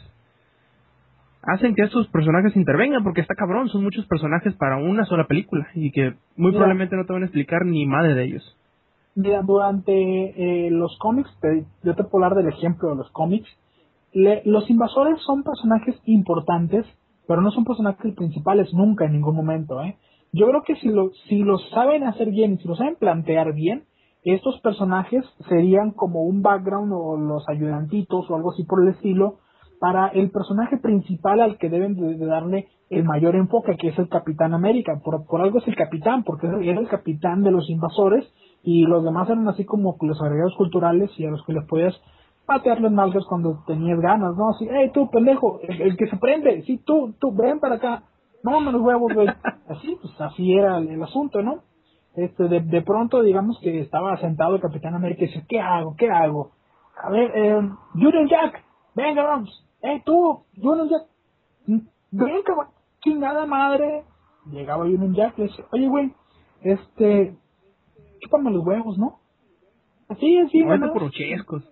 hacen que estos personajes intervengan, porque está cabrón, son muchos personajes para una sola película y que muy Mira. probablemente no te van a explicar ni madre de ellos. Mira, durante eh, los cómics, te- yo te puedo hablar del ejemplo de los cómics, le- los invasores son personajes importantes, pero no son personajes principales nunca en ningún momento. ¿eh? Yo creo que si lo, si lo saben hacer bien si lo saben plantear bien, estos personajes serían como un background o los ayudantitos o algo así por el estilo para el personaje principal al que deben de, darle el mayor enfoque, que es el Capitán América. Por, por algo es el capitán, porque era el capitán de los invasores y los demás eran así como los agregados culturales y a los que les podías patear las nalgas cuando tenías ganas, ¿no? Así, hey, tú, pendejo, el, el que se prende, sí, tú, tú, ven para acá. No, me los huevos, güey. Así, pues así era el, el asunto, ¿no? Este, de, de pronto, digamos que estaba sentado el Capitán América y dice, ¿qué hago? ¿Qué hago? A ver, eh, Union Jack, venga, vamos. Hey, tú, Union Jack, mm, ven, cabrón, chingada madre. Llegaba Union Jack y le dice, oye, güey, este, chúpame los huevos, ¿no? Así, así, nomás. por chescos.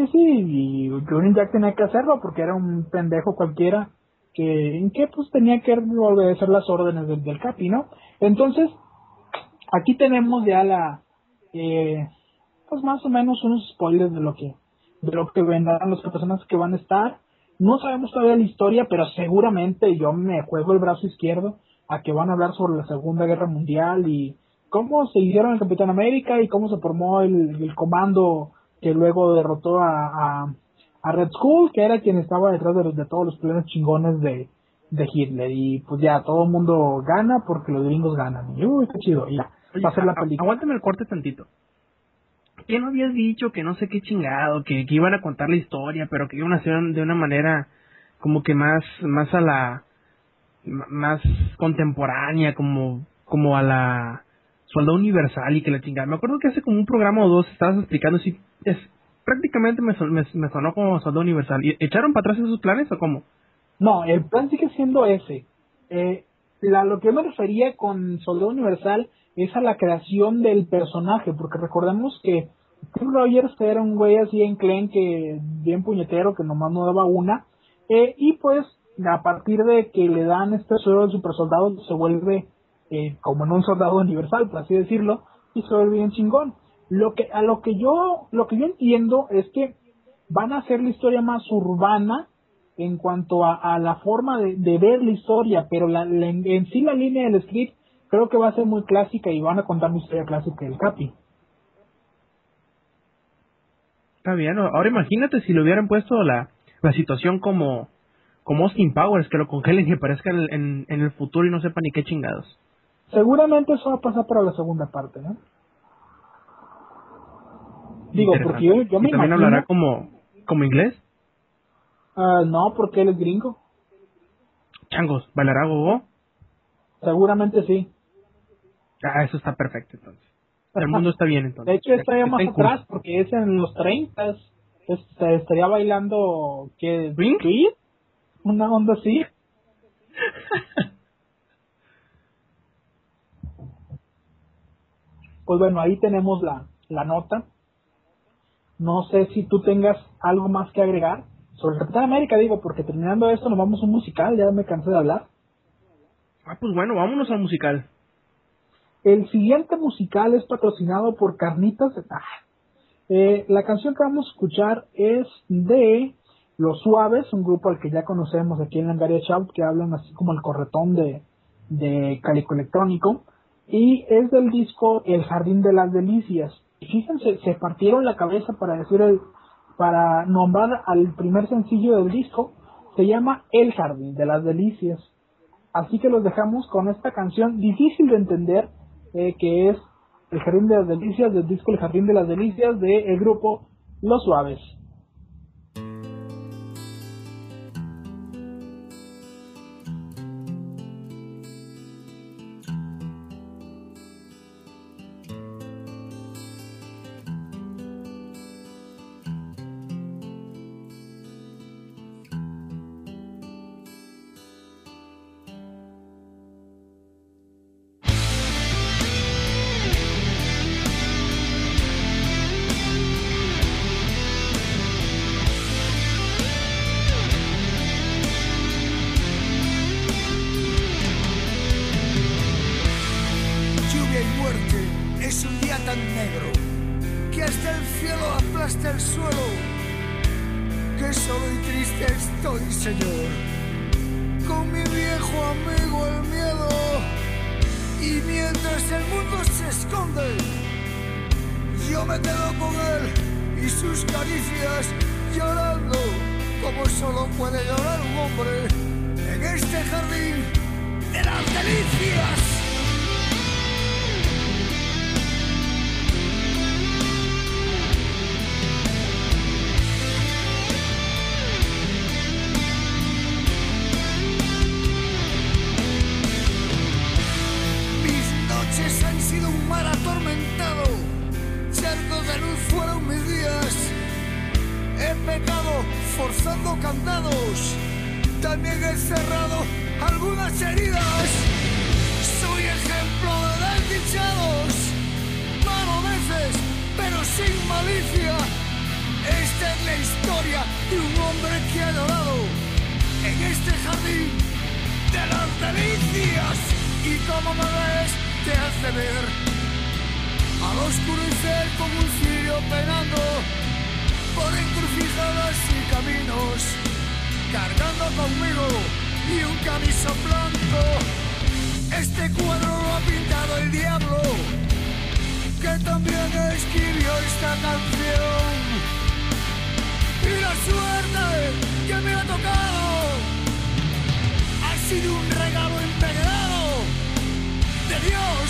Sí, sí, y Union Jack tenía que hacerlo porque era un pendejo cualquiera que, en que pues tenía que obedecer las órdenes del, del Capi, ¿no? Entonces, aquí tenemos ya la, eh, pues más o menos unos spoilers de lo que, de lo que vendrán los personajes que van a estar. No sabemos todavía la historia, pero seguramente yo me juego el brazo izquierdo a que van a hablar sobre la Segunda Guerra Mundial y cómo se hicieron el Capitán América y cómo se formó el, el comando que luego derrotó a, a, a Red Skull, que era quien estaba detrás de, todos los planes chingones de, de Hitler. Y pues ya, todo el mundo gana porque los gringos ganan. Y uy, qué chido, y ya, Oye, va a ser la película. Aguántame el corte tantito. ¿Qué no habías dicho que no sé qué chingado, que, que iban a contar la historia, pero que iban a hacer de una manera como que más, más a la, más contemporánea, como, como a la Soldado Universal y que la chingada. Me acuerdo que hace como un programa o dos estabas explicando si es, prácticamente me, me, sonó como Soldado Universal. ¿Y ¿Echaron para atrás esos planes o cómo? No, el plan sigue siendo ese. Eh, la, lo que yo me refería con Soldado Universal es a la creación del personaje, porque recordemos que Steve Rogers era un güey así en clen que bien puñetero, que nomás no daba una, eh, y pues a partir de que le dan este suelo de super soldado se vuelve eh, como en un soldado universal, por así decirlo, y se vuelve bien chingón. Lo que, a lo que yo, lo que yo entiendo es que van a hacer la historia más urbana en cuanto a, a la forma de, de ver la historia, pero la, la- en, en sí la línea del script creo que va a ser muy clásica y van a contar mi historia clásica del Capi. Está bien, ahora imagínate si le hubieran puesto la, la situación como, como Austin Powers, que lo congelen y aparezca en, en, en el futuro y no sepa ni qué chingados. Seguramente eso va a pasar para la segunda parte, ¿no? Digo, porque yo, yo ¿Y me también imagino... hablará como, como inglés? Ah, no, porque él es gringo. Changos, ¿bailará gogo? Seguramente sí. Ah, eso está perfecto entonces. El mundo está bien entonces. De hecho, estaría Está más curso. atrás porque es en los 30. Este, estaría bailando, ¿qué? ¿Swing? Una onda así. Pues bueno, ahí tenemos la, la nota. No sé si tú tengas algo más que agregar sobre el Capitán América, digo, porque terminando esto nos vamos a un musical, ya me cansé de hablar. Ah, pues bueno, vámonos al musical. El siguiente musical es patrocinado por Carnitas de Taja. Eh, la canción que vamos a escuchar es de Los Suaves, un grupo al que ya conocemos aquí en Langaria Shout, que hablan así como el corretón de, de Calico Electrónico, y es del disco El Jardín de las Delicias. Fíjense, se partieron la cabeza para decir el, para nombrar al primer sencillo del disco, se llama El Jardín de las Delicias. Así que los dejamos con esta canción difícil de entender, eh, que es El Jardín de las Delicias, del disco El Jardín de las Delicias, del grupo Los Suaves. Candados, también he cerrado algunas heridas. Soy ejemplo de desdichados, malo veces, pero sin malicia. Esta es la historia de un hombre que ha llorado en este jardín de las delicias. Y como me ves, te hace ver al oscurecer como un cirio penando por encrucijadas y caminos, cargando conmigo y un camisón blanco. Este cuadro lo ha pintado el diablo, que también escribió esta canción. Y la suerte que me ha tocado ha sido un regalo impegrado de Dios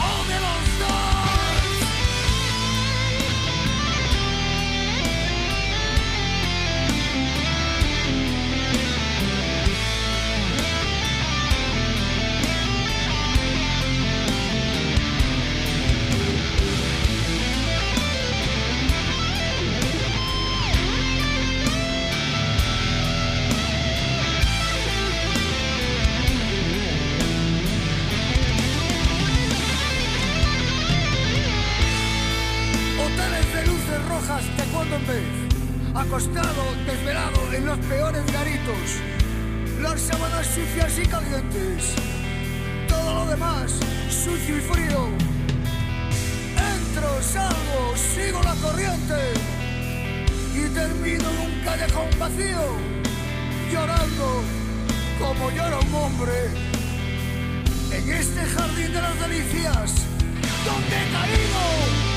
o de los dos. Termino en un vacío, llorando como llora un hombre en este jardín de las delicias donde he caído.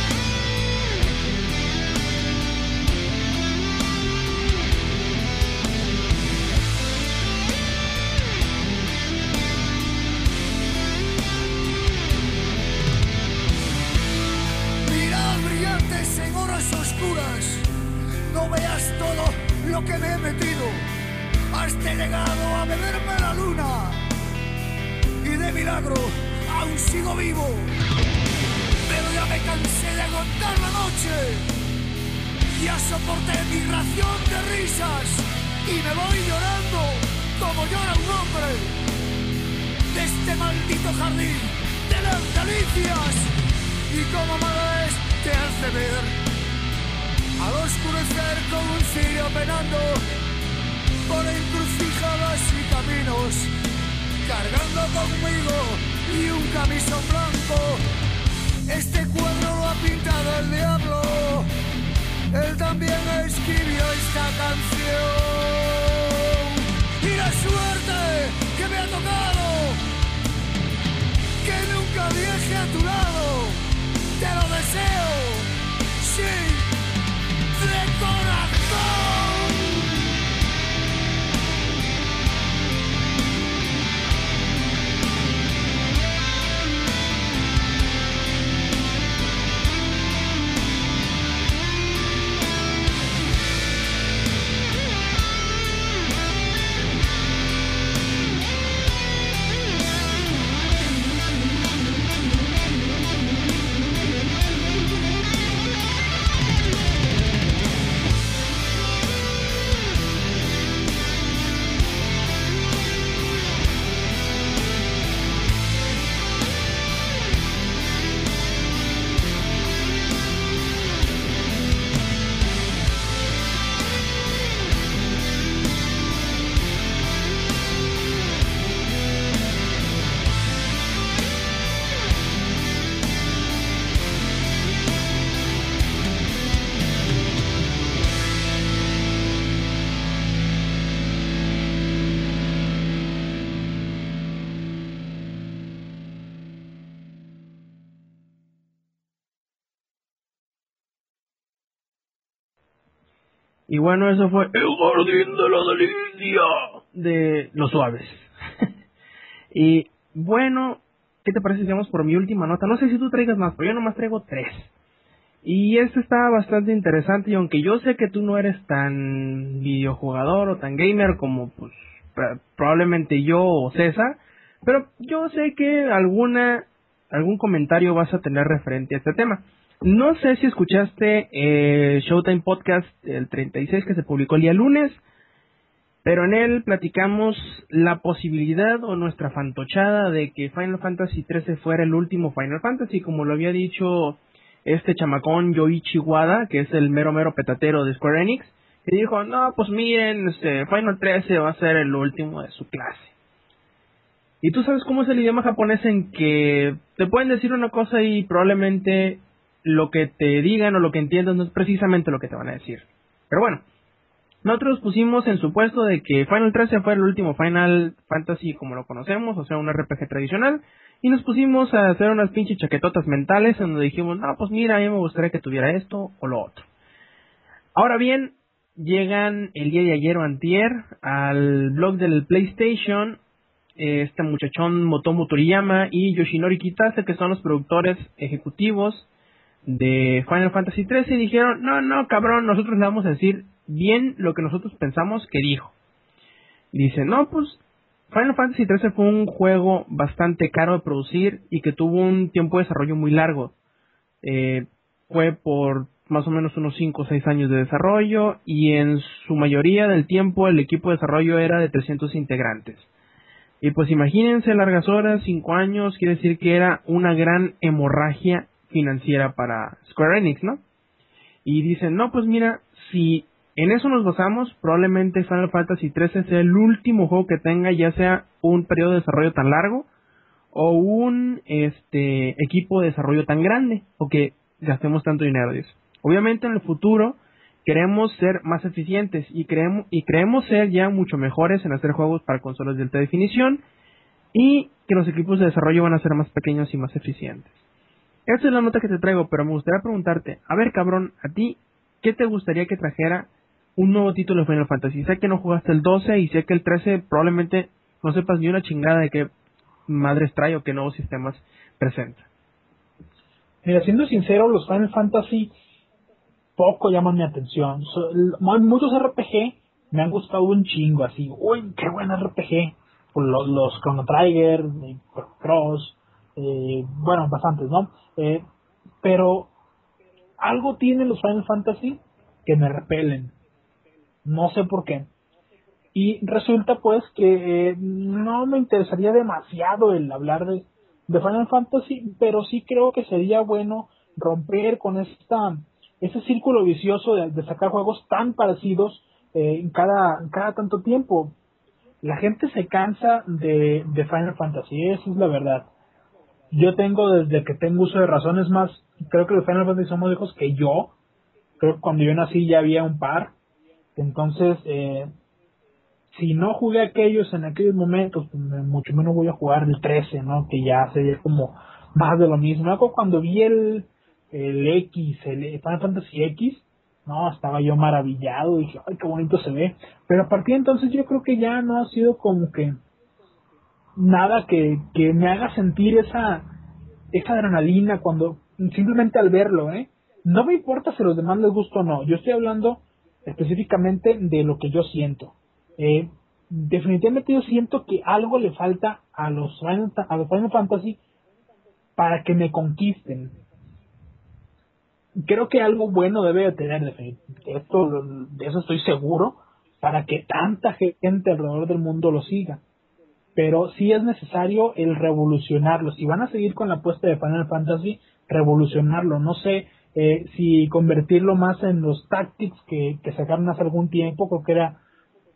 Ver al oscurecer con un cirio penando por encrucijadas y caminos, cargando conmigo y un camisón blanco. Este cuadro lo ha pintado el diablo, él también escribió esta canción. Y bueno, eso fue El Jardín de la Delicia de Los Suaves. y bueno, ¿qué te parece si vamos por mi última nota? No sé si tú traigas más, pero yo nomás traigo tres. Y este está bastante interesante y aunque yo sé que tú no eres tan videojugador o tan gamer como pues pr- probablemente yo o César, pero yo sé que alguna algún comentario vas a tener referente a este tema. No sé si escuchaste eh, Showtime Podcast el 36 que se publicó el día lunes, pero en él platicamos la posibilidad o nuestra fantochada de que Final Fantasy XIII fuera el último Final Fantasy, como lo había dicho este chamacón Yoichi Wada, que es el mero mero petatero de Square Enix, que dijo, no, pues miren, este, Final 13 va a ser el último de su clase. Y tú sabes cómo es el idioma japonés en que te pueden decir una cosa y probablemente lo que te digan o lo que entiendas no es precisamente lo que te van a decir. Pero bueno, nosotros pusimos en supuesto de que Final 13 fue el último Final Fantasy como lo conocemos, o sea, un RPG tradicional, y nos pusimos a hacer unas pinches chaquetotas mentales en donde dijimos, no, pues mira, a mí me gustaría que tuviera esto o lo otro. Ahora bien, llegan el día de ayer o antier al blog del PlayStation este muchachón Motomo Toriyama y Yoshinori Kitase, que son los productores ejecutivos de Final Fantasy XIII, y dijeron, no, no, cabrón, nosotros le vamos a decir bien lo que nosotros pensamos que dijo. Dice, no, pues Final Fantasy XIII fue un juego bastante caro de producir y que tuvo un tiempo de desarrollo muy largo. Eh, fue por más o menos unos 5 o 6 años de desarrollo y en su mayoría del tiempo el equipo de desarrollo era de 300 integrantes. Y pues imagínense largas horas, 5 años, quiere decir que era una gran hemorragia financiera para Square Enix, ¿no? Y dicen, no, pues mira, si en eso nos basamos, probablemente Final Fantasy XIII sea el último juego que tenga ya sea un periodo de desarrollo tan largo o un este equipo de desarrollo tan grande o que gastemos tanto dinero. Obviamente en el futuro queremos ser más eficientes y creemos y creemos ser ya mucho mejores en hacer juegos para consolas de alta definición y que los equipos de desarrollo van a ser más pequeños y más eficientes. Esa es la nota que te traigo, pero me gustaría preguntarte, a ver cabrón, a ti, ¿qué te gustaría que trajera un nuevo título de Final Fantasy? Sé que no jugaste el 12 y sé que el 13 probablemente no sepas ni una chingada de qué madres trae o qué nuevos sistemas presenta. Mira, siendo sincero, los Final Fantasy poco llaman mi atención. So- muchos RPG me han gustado un chingo, así, uy, qué buen RPG. Los, los Chrono Trigger, Cross, eh, bueno, bastantes, ¿no? Eh, pero algo tienen los Final Fantasy que me repelen. No sé por qué. Y resulta pues que eh, no me interesaría demasiado el hablar de, de Final Fantasy, pero sí creo que sería bueno romper con esta ese círculo vicioso de, sacar juegos tan parecidos eh, en cada en cada tanto tiempo. La gente se cansa de, de Final Fantasy, esa es la verdad. Yo tengo desde que tengo uso de razones más, creo que los Final Fantasy son más viejos que yo. Creo que cuando yo nací ya había un par. Entonces, eh, si no jugué aquellos en aquellos momentos, pues, mucho menos voy a jugar el 13, ¿no? Que ya sería como más de lo mismo. Acuerdo cuando vi el, el X, el Final Fantasy X, no, estaba yo maravillado, dije, ay, qué bonito se ve. Pero a partir de entonces yo creo que ya no ha sido como que nada que, que me haga sentir esa, esa adrenalina cuando, simplemente al verlo, ¿eh? No me importa si los demás les gusta o no, yo estoy hablando específicamente de lo que yo siento. Eh, definitivamente yo siento que algo le falta a los Final, a los Final Fantasy para que me conquisten. Creo que algo bueno debe de tener, esto, de eso estoy seguro, para que tanta gente alrededor del mundo lo siga. Pero sí es necesario el revolucionarlo. Si van a seguir con la apuesta de Final Fantasy, revolucionarlo. No sé eh, si convertirlo más en los tactics que, que sacaron hace algún tiempo, creo que era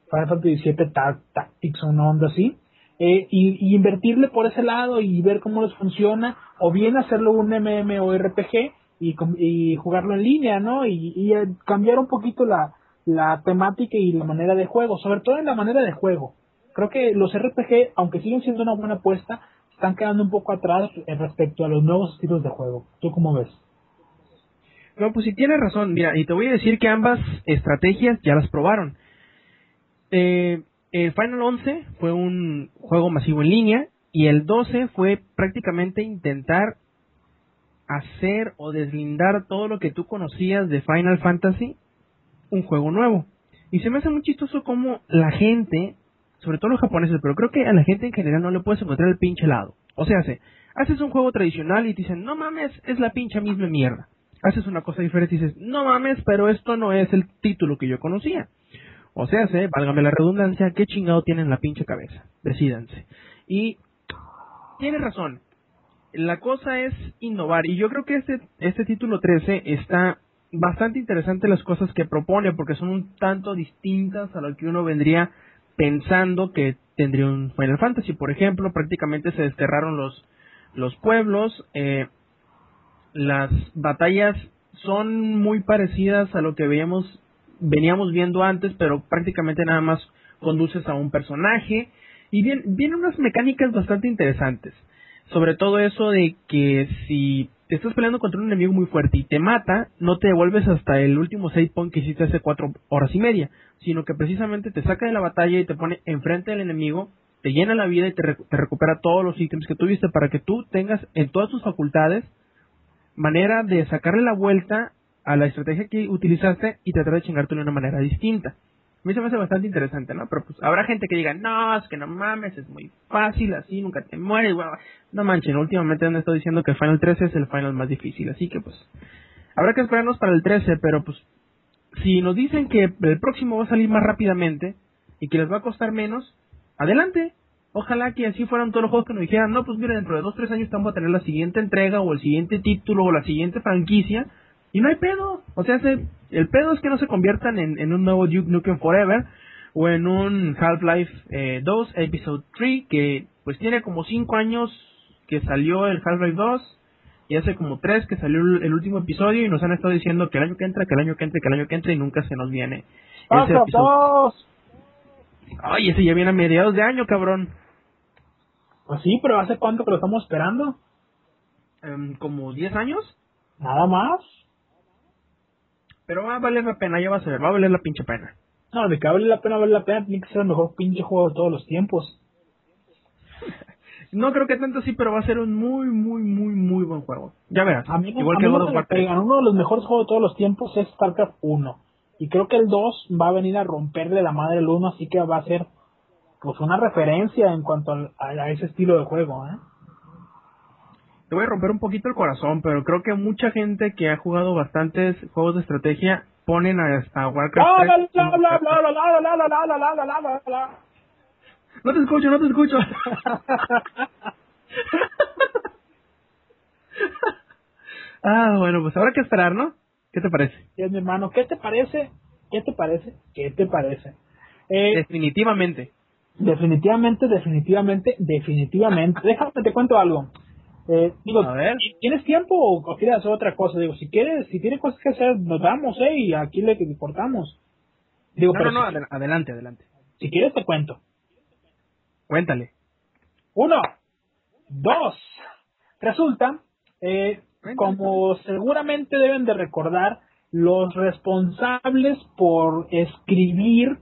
Final Fantasy VII Ta- Tactics o una onda así, eh, y, y invertirle por ese lado y ver cómo les funciona, o bien hacerlo un MMORPG y, y jugarlo en línea, ¿no? Y, y, eh, cambiar un poquito la, la temática y la manera de juego, sobre todo en la manera de juego. Creo que los RPG, aunque siguen siendo una buena apuesta, están quedando un poco atrás respecto a los nuevos estilos de juego. ¿Tú cómo ves? No, pues si tienes razón, mira, y te voy a decir que ambas estrategias ya las probaron. Eh, el Final 11 fue un juego masivo en línea y el 12 fue prácticamente intentar hacer o deslindar todo lo que tú conocías de Final Fantasy un juego nuevo. Y se me hace muy chistoso como la gente, sobre todo los japoneses, pero creo que a la gente en general no le puedes encontrar el pinche lado. O sea, se, haces un juego tradicional y te dicen, no mames, es la pinche misma mierda. Haces una cosa diferente y dices, no mames, pero esto no es el título que yo conocía. O sea, se, válgame la redundancia, qué chingado tienen en la pinche cabeza. Decídanse. Y tienes razón. La cosa es innovar. Y yo creo que este, este título 13 está bastante interesante las cosas que propone porque son un tanto distintas a lo que uno vendría pensando que tendría un Final Fantasy. Por ejemplo, prácticamente se desterraron los, los pueblos. Eh, las batallas son muy parecidas a lo que veíamos, veníamos viendo antes, pero prácticamente nada más conduces a un personaje. Y bien, vienen unas mecánicas bastante interesantes. Sobre todo eso de que si estás peleando contra un enemigo muy fuerte y te mata, no te devuelves hasta el último save point que hiciste hace cuatro horas y media, sino que precisamente te saca de la batalla y te pone enfrente del enemigo, te llena la vida y te, te recupera todos los ítems que tuviste para que tú tengas en todas tus facultades manera de sacarle la vuelta a la estrategia que utilizaste y tratar de chingarte de una manera distinta. Mí se me hace bastante interesante, ¿no? Pero pues habrá gente que diga, no, es que no mames, es muy fácil, así, nunca te mueres, bla". No manchen, últimamente han estado diciendo que el Final 13 es el Final más difícil, así que pues habrá que esperarnos para el 13, pero pues si nos dicen que el próximo va a salir más rápidamente y que les va a costar menos, adelante. Ojalá que así fueran todos los juegos que nos dijeran, no, pues mira, dentro de dos tres años estamos a tener la siguiente entrega o el siguiente título o la siguiente franquicia y no hay pedo. O sea, se- el pedo es que no se conviertan en, en un nuevo Duke Nukem Forever o en un Half-Life eh, 2 Episode 3 que pues tiene como 5 años que salió el Half-Life 2 y hace como 3 que salió el, el último episodio y nos han estado diciendo que el año que entra, que el año que entra, que el año que entra y nunca se nos viene ese ¡Pasa, episodio. dos! Ay, ese ya viene a mediados de año, cabrón. Pues sí, pero ¿hace cuánto que lo estamos esperando? Em, como 10 años, Nada más. Pero va a valer la pena, ya vas a ver, va a valer la pinche pena. No, de que vale la pena, vale la pena, tiene que ser el mejor pinche juego de todos los tiempos. No creo que tanto así, pero va a ser un muy, muy, muy, muy buen juego. Ya verás. A mí, Igual a que mí God me of la War 3. pegan. Uno de los mejores juegos de todos los tiempos es StarCraft 1. Y creo que el 2 va a venir a romperle la madre al 1, así que va a ser pues una referencia en cuanto al- a, a ese estilo de juego. ¿eh? te voy a romper un poquito el corazón, pero creo que mucha gente que ha jugado bastantes juegos de estrategia ponen a, a Warcraft No te escucho, no te escucho. ah, bueno, pues habrá que esperar, ¿no? ¿Qué te parece? Bien, mi hermano, ¿qué te parece? ¿Qué te parece? ¿Qué te parece? Eh, definitivamente. Definitivamente, definitivamente, definitivamente. Déjame te cuento algo. Eh, digo, A ver. ¿tienes tiempo o, quieres hacer otra cosa? Digo, si quieres, si tienes cosas que hacer, nos vamos, ¿eh? Y aquí le cortamos. Digo, No, pero no, no, si, adelante, adelante. si quieres te cuento. Cuéntale. Uno, dos. Resulta, eh, Cuéntale. como seguramente deben de recordar, los responsables por escribir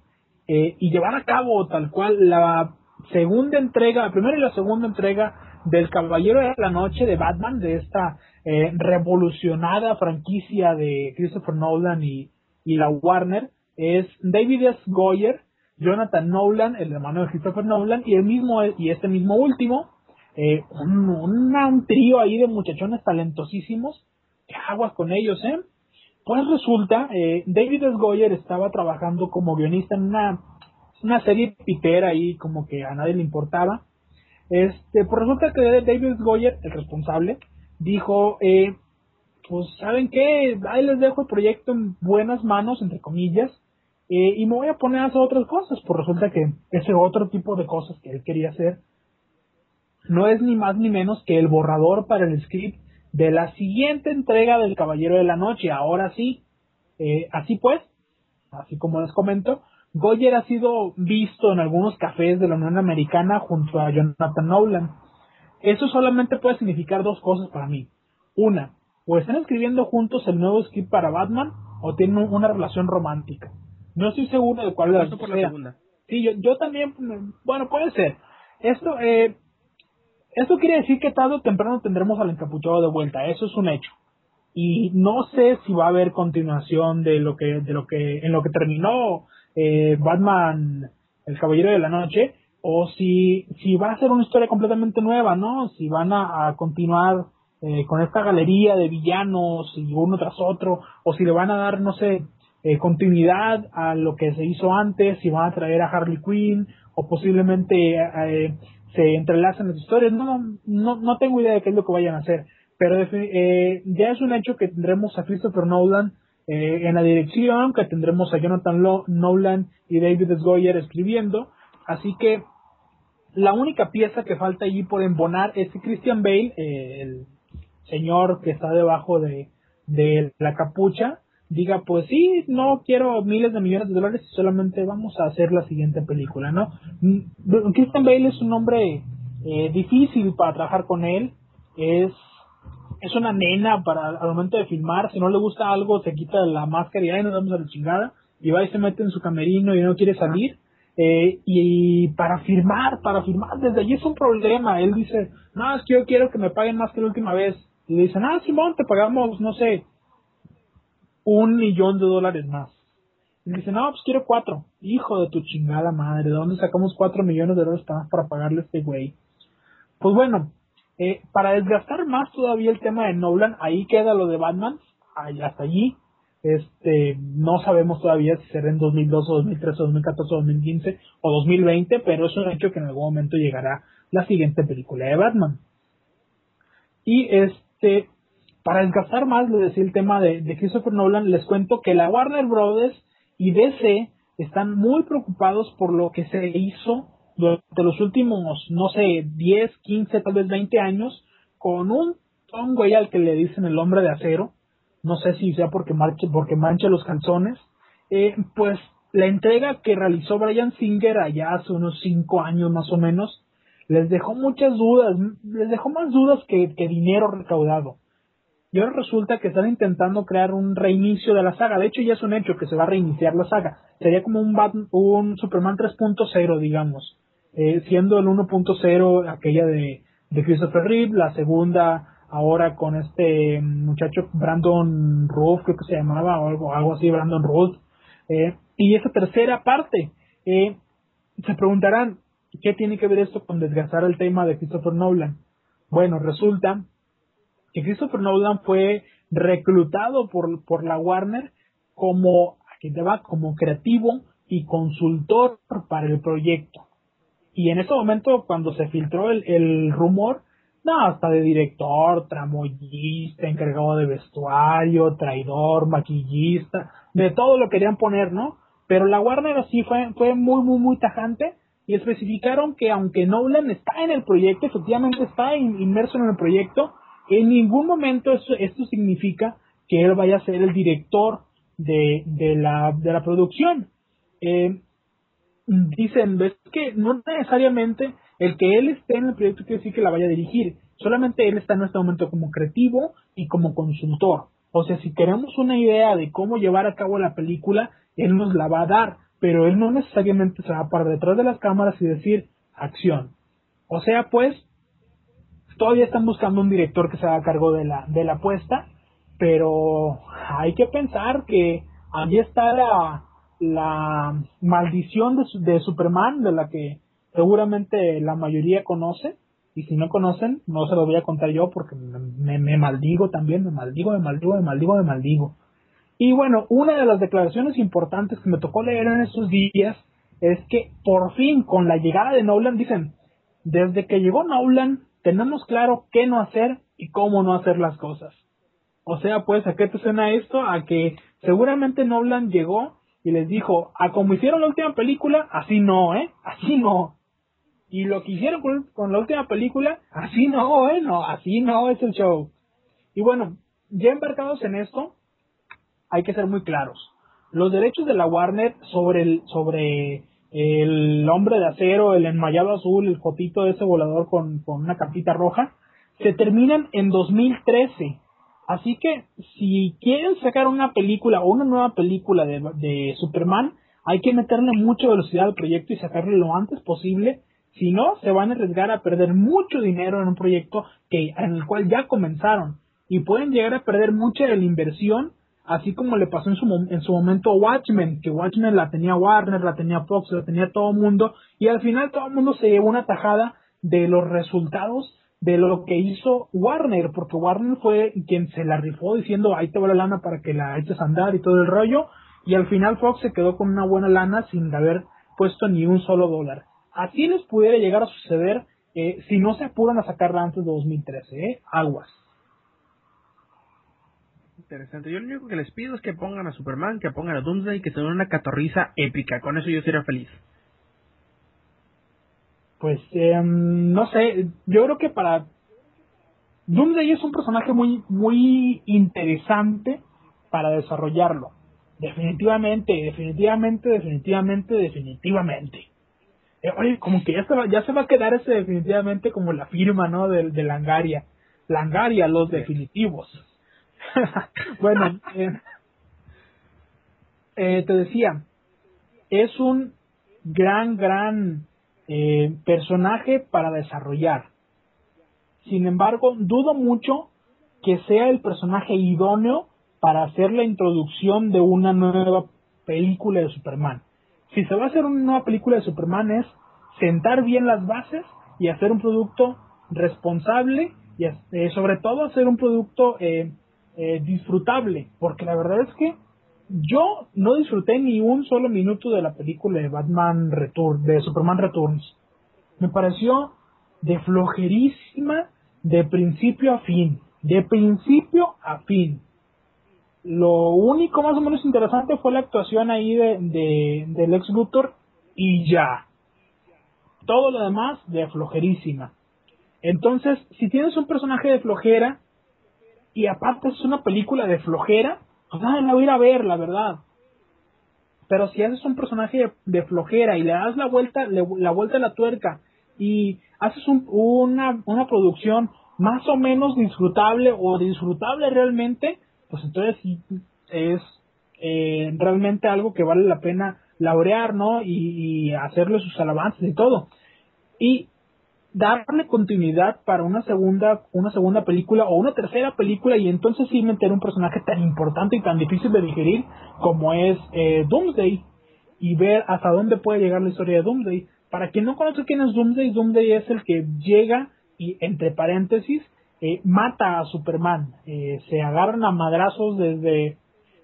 eh, y llevar a cabo tal cual la segunda entrega, la primera y la segunda entrega del Caballero de la Noche de Batman, de esta eh, revolucionada franquicia de Christopher Nolan y, y la Warner, es David S. Goyer, Jonathan Nolan, el hermano de Christopher Nolan, y el mismo y este mismo último, eh, un, un trío ahí de muchachones talentosísimos, que aguas con ellos, ¿eh? Pues resulta, eh, David S. Goyer estaba trabajando como guionista en una, una serie pitera ahí, como que a nadie le importaba. Este, pues resulta que David. Goyer, el responsable, dijo, eh, pues, ¿saben qué? Ahí les dejo el proyecto en buenas manos, entre comillas, eh, y me voy a poner a hacer otras cosas. Pues resulta que ese otro tipo de cosas que él quería hacer no es ni más ni menos que el borrador para el script de la siguiente entrega del Caballero de la Noche. Ahora sí, eh, así pues, así como les comento, Goyer ha sido visto en algunos cafés de la Unión Americana junto a Jonathan Nolan. Eso solamente puede significar dos cosas para mí. Una, o están escribiendo juntos el nuevo script para Batman o tienen un- una relación romántica. No estoy seguro de cuál de las dos la segunda. Sí, yo, yo también, bueno, puede ser. Esto, eh, esto quiere decir que tarde o temprano tendremos al encapuchado de vuelta, eso es un hecho. Y no sé si va a haber continuación de lo que, de lo que, en lo que terminó eh, Batman, el Caballero de la Noche, o si, si va a ser una historia completamente nueva, ¿no? Si van a, continuar eh, con esta galería de villanos y uno tras otro, o si le van a dar, no sé, eh, continuidad a lo que se hizo antes, si van a traer a Harley Quinn, o posiblemente eh, se entrelazan las historias, no, no, no tengo idea de qué es lo que vayan a hacer, pero eh, ya es un hecho que tendremos a Christopher Nolan eh, en la dirección, que tendremos a Jonathan Lo- Nolan y David S. Goyer escribiendo, así que la única pieza que falta allí por embonar es Christian Bale, eh, el señor que está debajo de, la capucha, diga, pues sí, no quiero miles de millones de dólares, solamente vamos a hacer la siguiente película, ¿no? Mm, Christian Bale es un hombre eh, difícil para trabajar con él, es es una nena para al momento de filmar, si no le gusta algo se quita la máscara y ahí nos vamos a la chingada y va y se mete en su camerino y no quiere salir eh, y para firmar, para firmar, desde allí es un problema, él dice, no, es que yo quiero que me paguen más que la última vez y le dicen, ah, Simón, te pagamos, no sé, un millón de dólares más. Y dice, no, pues quiero cuatro. Hijo de tu chingada madre, ¿de dónde sacamos cuatro millones de dólares para, para pagarle a este güey? Pues bueno, eh, para desgastar más todavía el tema de Nolan, ahí queda lo de Batman, hasta allí. Este, no sabemos todavía si será en 2012, 2013, 2014, 2015 o 2020, pero es un hecho que en algún momento llegará la siguiente película de Batman. Y este, para desgastar más, les decía el tema de, de Christopher Nolan, les cuento que la Warner Brothers y DC están muy preocupados por lo que se hizo durante los últimos, no sé, 10, 15, tal vez 20 años, con un, un güey al que le dicen el hombre de acero, no sé si sea porque marche, porque mancha los calzones, eh, pues la entrega que realizó Brian Singer allá hace unos 5 años más o menos, les dejó muchas dudas, les dejó más dudas que, que dinero recaudado. Y ahora resulta que están intentando crear un reinicio de la saga. De hecho, ya es un hecho que se va a reiniciar la saga. Sería como un, Bat- un Superman 3.0, digamos. Eh, siendo el 1.0 aquella de, Christopher Reeve, la segunda ahora con este muchacho Brandon Roof, creo que se llamaba, o algo, así, Brandon Roof. Eh, y esa tercera parte, eh, se preguntarán, ¿qué tiene que ver esto con desgastar el tema de Christopher Nolan? Bueno, resulta que Christopher Nolan fue reclutado por, por la Warner como, aquí te va, como creativo y consultor para el proyecto. Y en ese momento, cuando se filtró el, el rumor, no, hasta de director, tramoyista, encargado de vestuario, traidor, maquillista, de todo lo querían poner, ¿no? Pero la Warner así fue, fue muy, muy, muy tajante y especificaron que aunque Nolan está en el proyecto, efectivamente está in- inmerso en el proyecto, en ningún momento eso- esto significa que él vaya a ser el director de, de, la, de la producción. Eh, dicen, ves que no necesariamente el que él esté en el proyecto quiere decir que la vaya a dirigir, solamente él está en este momento como creativo y como consultor. O sea, si queremos una idea de cómo llevar a cabo la película, él nos la va a dar, pero él no necesariamente se va a parar detrás de las cámaras y decir acción. O sea, pues, todavía están buscando un director que se haga cargo de la, de la apuesta, pero hay que pensar que ahí está la, la maldición de, de Superman, de la que seguramente la mayoría conoce, y si no conocen, no se lo voy a contar yo porque me, me maldigo también, me maldigo, me maldigo, me maldigo, me maldigo. Y bueno, una de las declaraciones importantes que me tocó leer en estos días es que por fin con la llegada de Nolan dicen, desde que llegó Nolan tenemos claro qué no hacer y cómo no hacer las cosas. O sea, pues, ¿a qué te suena esto? A que seguramente Nolan llegó y les dijo, a como hicieron la última película, así no, ¿eh? Así no. Y lo que hicieron con, con la última película, así no, ¿eh? No, así no es el show. Y bueno, ya embarcados en esto, hay que ser muy claros. Los derechos de la Warner sobre el, sobre el hombre de acero, el enmayado azul, el jotito de ese volador con, con una capita roja, se terminan en 2013. Así que si quieren sacar una película o una nueva película de, de Superman, hay que meterle mucha velocidad al proyecto y sacarlo lo antes posible. Si no, se van a arriesgar a perder mucho dinero en un proyecto que, en el cual ya comenzaron. Y pueden llegar a perder mucha de la inversión, así como le pasó en su, en su momento a Watchmen, que Watchmen la tenía Warner, la tenía Fox, la tenía todo el mundo, y al final todo el mundo se llevó una tajada de los resultados de lo que hizo Warner, porque Warner fue quien se la rifó diciendo ahí te va la lana para que la eches a andar y todo el rollo, y al final Fox se quedó con una buena lana sin haber puesto ni un solo dólar. Así les pudiera llegar a suceder eh, si no se apuran a sacarla antes de 2013, ¿eh? Aguas. Interesante. Yo lo único que les pido es que pongan a Superman, que pongan a Doomsday, que se den una catorriza épica. Con eso yo sería feliz. Pues eh, no sé, yo creo que para Doomsday es un personaje muy muy interesante para desarrollarlo. Definitivamente, definitivamente, definitivamente, definitivamente. Eh, oye, como que ya se va, ya se va a quedar ese definitivamente como la firma, ¿no? De, de Langaria. Langaria, los definitivos. bueno, eh, eh, te decía, es un gran, gran eh, personaje para desarrollar. Sin embargo, dudo mucho que sea el personaje idóneo para hacer la introducción de una nueva película de Superman. Si se va a hacer una nueva película de Superman es sentar bien las bases y hacer un producto responsable y eh, sobre todo hacer un producto eh, eh, disfrutable, porque la verdad es que yo no disfruté ni un solo minuto de la película de Batman Return, de Superman Returns. Me pareció de flojerísima de principio a fin, de principio a fin. Lo único más o menos interesante fue la actuación ahí de, de del ex Luthor y ya. Todo lo demás de flojerísima. Entonces, si tienes un personaje de flojera y aparte es una película de flojera, pues nada, la voy a ir a ver, la verdad. Pero si haces un personaje de, flojera y le das la vuelta, le- la vuelta a la tuerca y haces un- una, una producción más o menos disfrutable o disfrutable realmente, pues entonces es eh, realmente algo que vale la pena laurear, ¿no? Y hacerle sus alabanzas y todo. Y darle continuidad para una segunda una segunda película o una tercera película y entonces sí meter un personaje tan importante y tan difícil de digerir como es eh, Doomsday y ver hasta dónde puede llegar la historia de Doomsday. Para quien no conoce quién es Doomsday, Doomsday es el que llega y entre paréntesis eh, mata a Superman. Eh, se agarran a madrazos desde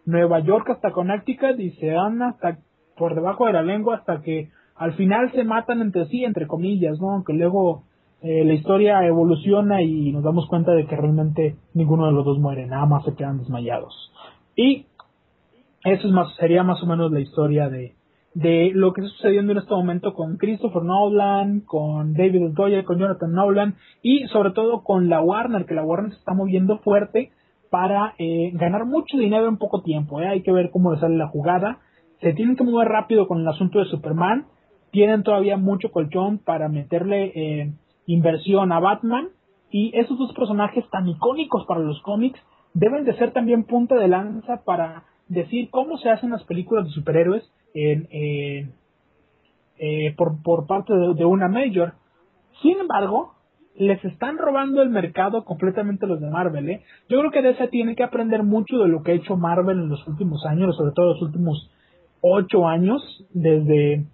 Nueva York hasta Connecticut y se dan hasta por debajo de la lengua hasta que al final se matan entre sí, entre comillas, ¿no? Aunque luego eh, la historia evoluciona y nos damos cuenta de que realmente ninguno de los dos muere, nada más se quedan desmayados. Y eso es más, sería más o menos la historia de, de lo que está sucediendo en este momento con Christopher Nolan, con David Goya, con Jonathan Nolan y sobre todo con la Warner, que la Warner se está moviendo fuerte para eh, ganar mucho dinero en poco tiempo. ¿eh? Hay que ver cómo le sale la jugada. Se tienen que mover rápido con el asunto de Superman. Tienen todavía mucho colchón para meterle eh, inversión a Batman. Y esos dos personajes tan icónicos para los cómics deben de ser también punta de lanza para decir cómo se hacen las películas de superhéroes en, en- eh, por, por parte de, de una major. Sin embargo, les están robando el mercado completamente los de Marvel. ¿eh? Yo creo que DC tiene que aprender mucho de lo que ha hecho Marvel en los últimos años, sobre todo los últimos ocho años, desde,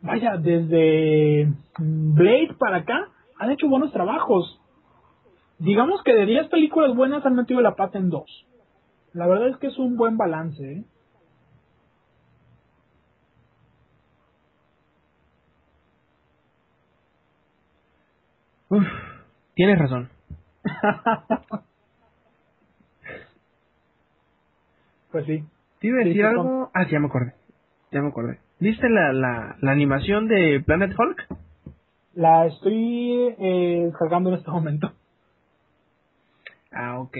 vaya, desde mm, Blade para acá, han hecho buenos trabajos. Digamos que de 10 películas buenas han metido la pata en dos. La verdad es que es un buen balance. ¿eh? Uf, tienes razón. Pues sí. Te iba a decir sí, algo. Ah, sí, ya me acordé. Ya me acordé. ¿Viste la, la, la animación de Planet Hulk? La estoy eh, descargando en este momento. Ah, ok.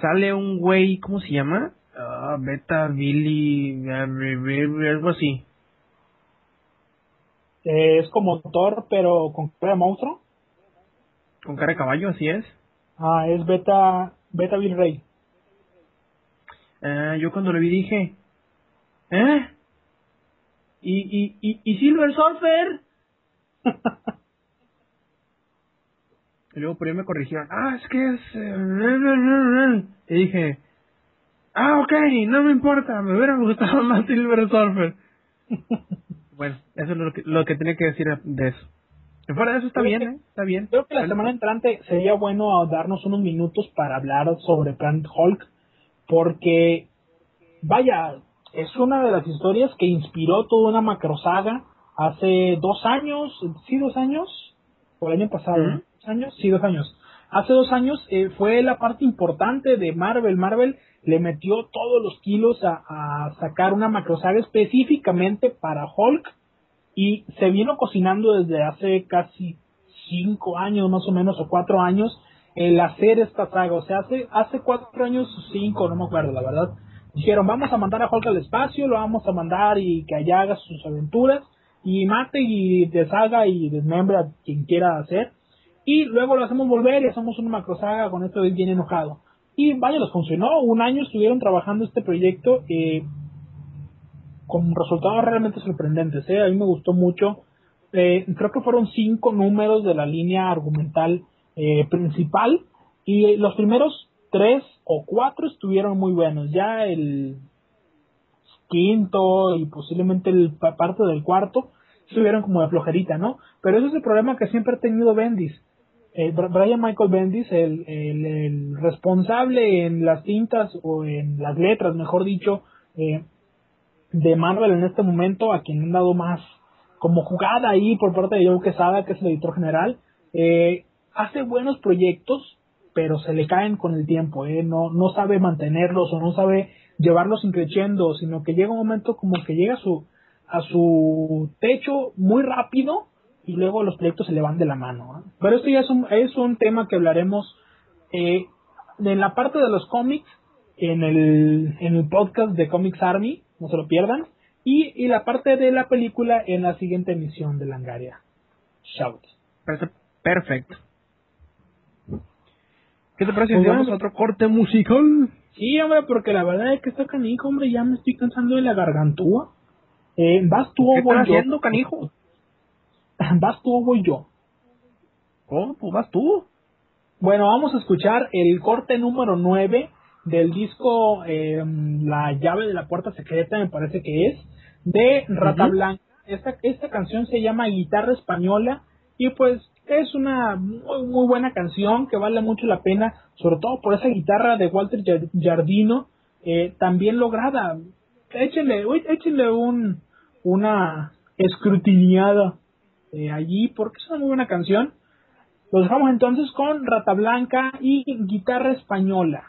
Sale un güey, ¿cómo se llama? Ah, Beta Billy, algo así. Eh, es como Thor, pero con cara de monstruo. Con cara de caballo, así es. Ah, es Beta, Beta Bill Rey. Eh, yo cuando le vi dije, ¿eh? ¿Y, y, y, y Silver Surfer? y luego por ahí me corrigieron, ah, es que es... eh, Y dije, ah, ok, no me importa, me hubiera gustado más Silver Surfer. bueno, eso es lo que, lo que tenía que decir de eso. Fuera de eso está Creo bien, que- ¿eh? Está bien. Creo que la semana entrante sería bueno darnos unos minutos para hablar sobre Planet Hulk, porque, vaya, es una de las historias que inspiró toda una macrosaga hace dos años, sí, dos años, o el año pasado. ¿dos años? Sí, dos años. Hace dos años eh, fue la parte importante de Marvel. Marvel le metió todos los kilos a, a sacar una macrosaga específicamente para Hulk y se vino cocinando desde hace casi cinco años más o menos o cuatro años el hacer esta saga o sea hace hace cuatro años cinco no me acuerdo la verdad dijeron vamos a mandar a Hulk al espacio lo vamos a mandar y que allá haga sus aventuras y mate y deshaga y desmembre a quien quiera hacer y luego lo hacemos volver y hacemos una macrosaga con esto bien enojado y vaya les funcionó un año estuvieron trabajando este proyecto eh, con resultados realmente sorprendentes. ¿eh? A mí me gustó mucho. Eh, creo que fueron cinco números de la línea argumental eh, principal y los primeros tres o cuatro estuvieron muy buenos. Ya el quinto y posiblemente el pa- parte del cuarto estuvieron como de flojerita, ¿no? Pero ese es el problema que siempre ha tenido Bendis. Eh, Br- Brian Michael Bendis, el responsable en las tintas o en las letras, mejor dicho, eh, de Marvel en este momento, a quien han dado más como jugada ahí por parte de Joe Quesada, que es el editor general, eh, hace buenos proyectos, pero se le caen con el tiempo, eh, no, no sabe mantenerlos o no sabe llevarlos increciendo, sino que llega un momento como que llega a su, a su techo muy rápido y luego los proyectos se le van de la mano. Pero esto ya es un, es un tema que hablaremos eh, en la parte de los cómics, en el, en el podcast de Comics Army, no se lo pierdan, y, y la parte de la película en la siguiente emisión de Langaria. Shout. Perfecto. ¿Qué te parece si vamos a otro corte musical? Sí, hombre, porque la verdad es que está canijo, hombre, ya me estoy cansando de la gargantúa. Eh, ¿Vas tú ¿Qué o voy estás yo? haciendo, canijo? ¿Vas tú o voy yo? Oh, pues vas tú. Bueno, vamos a escuchar el corte número 9 del disco eh, La llave de la puerta secreta, me parece que es, de Rata Ujú. Blanca. Esta, esta canción se llama Guitarra Española y pues es una muy, muy buena canción que vale mucho la pena, sobre todo por esa guitarra de Walter Jar- Jardino, eh, también lograda. Échenle, échenle un, una escrutiniada eh, allí porque es una muy buena canción. Los dejamos entonces con Rata Blanca y Guitarra Española.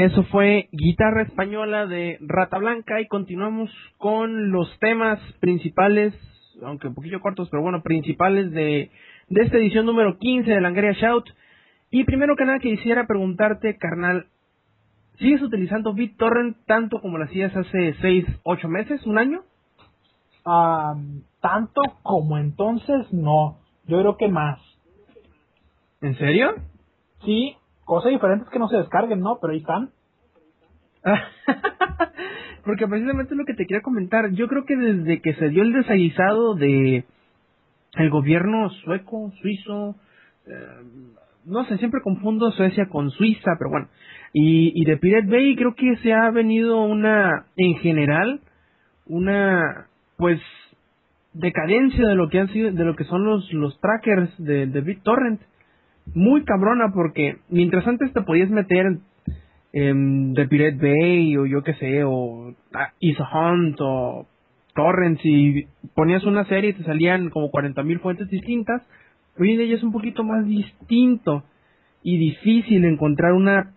Eso fue Guitarra Española de Rata Blanca y continuamos con los temas principales, aunque un poquillo cortos, pero bueno, principales de, de esta edición número 15 de Langaria Shout. Y primero que nada quisiera preguntarte, carnal, ¿sigues utilizando BitTorrent tanto como lo hacías hace 6, 8 meses, un año? Ah, tanto como entonces, no. Yo creo que más. ¿En serio? Sí, cosas diferentes que no se descarguen, ¿no? Pero ahí están. Porque precisamente es lo que te quería comentar. Yo creo que desde que se dio el desaguisado de el gobierno sueco, suizo, eh, no sé, siempre confundo Suecia con Suiza, pero bueno. Y, y de Pirate Bay creo que se ha venido una, en general, una, pues, decadencia de lo que han sido, de lo que son los, los trackers de, de BitTorrent. Muy cabrona porque mientras antes te podías meter en The Pirate Bay o yo qué sé, o ah, Is Hunt o Torrents y ponías una serie y te salían como 40.000 fuentes distintas, hoy en día es un poquito más distinto y difícil encontrar una...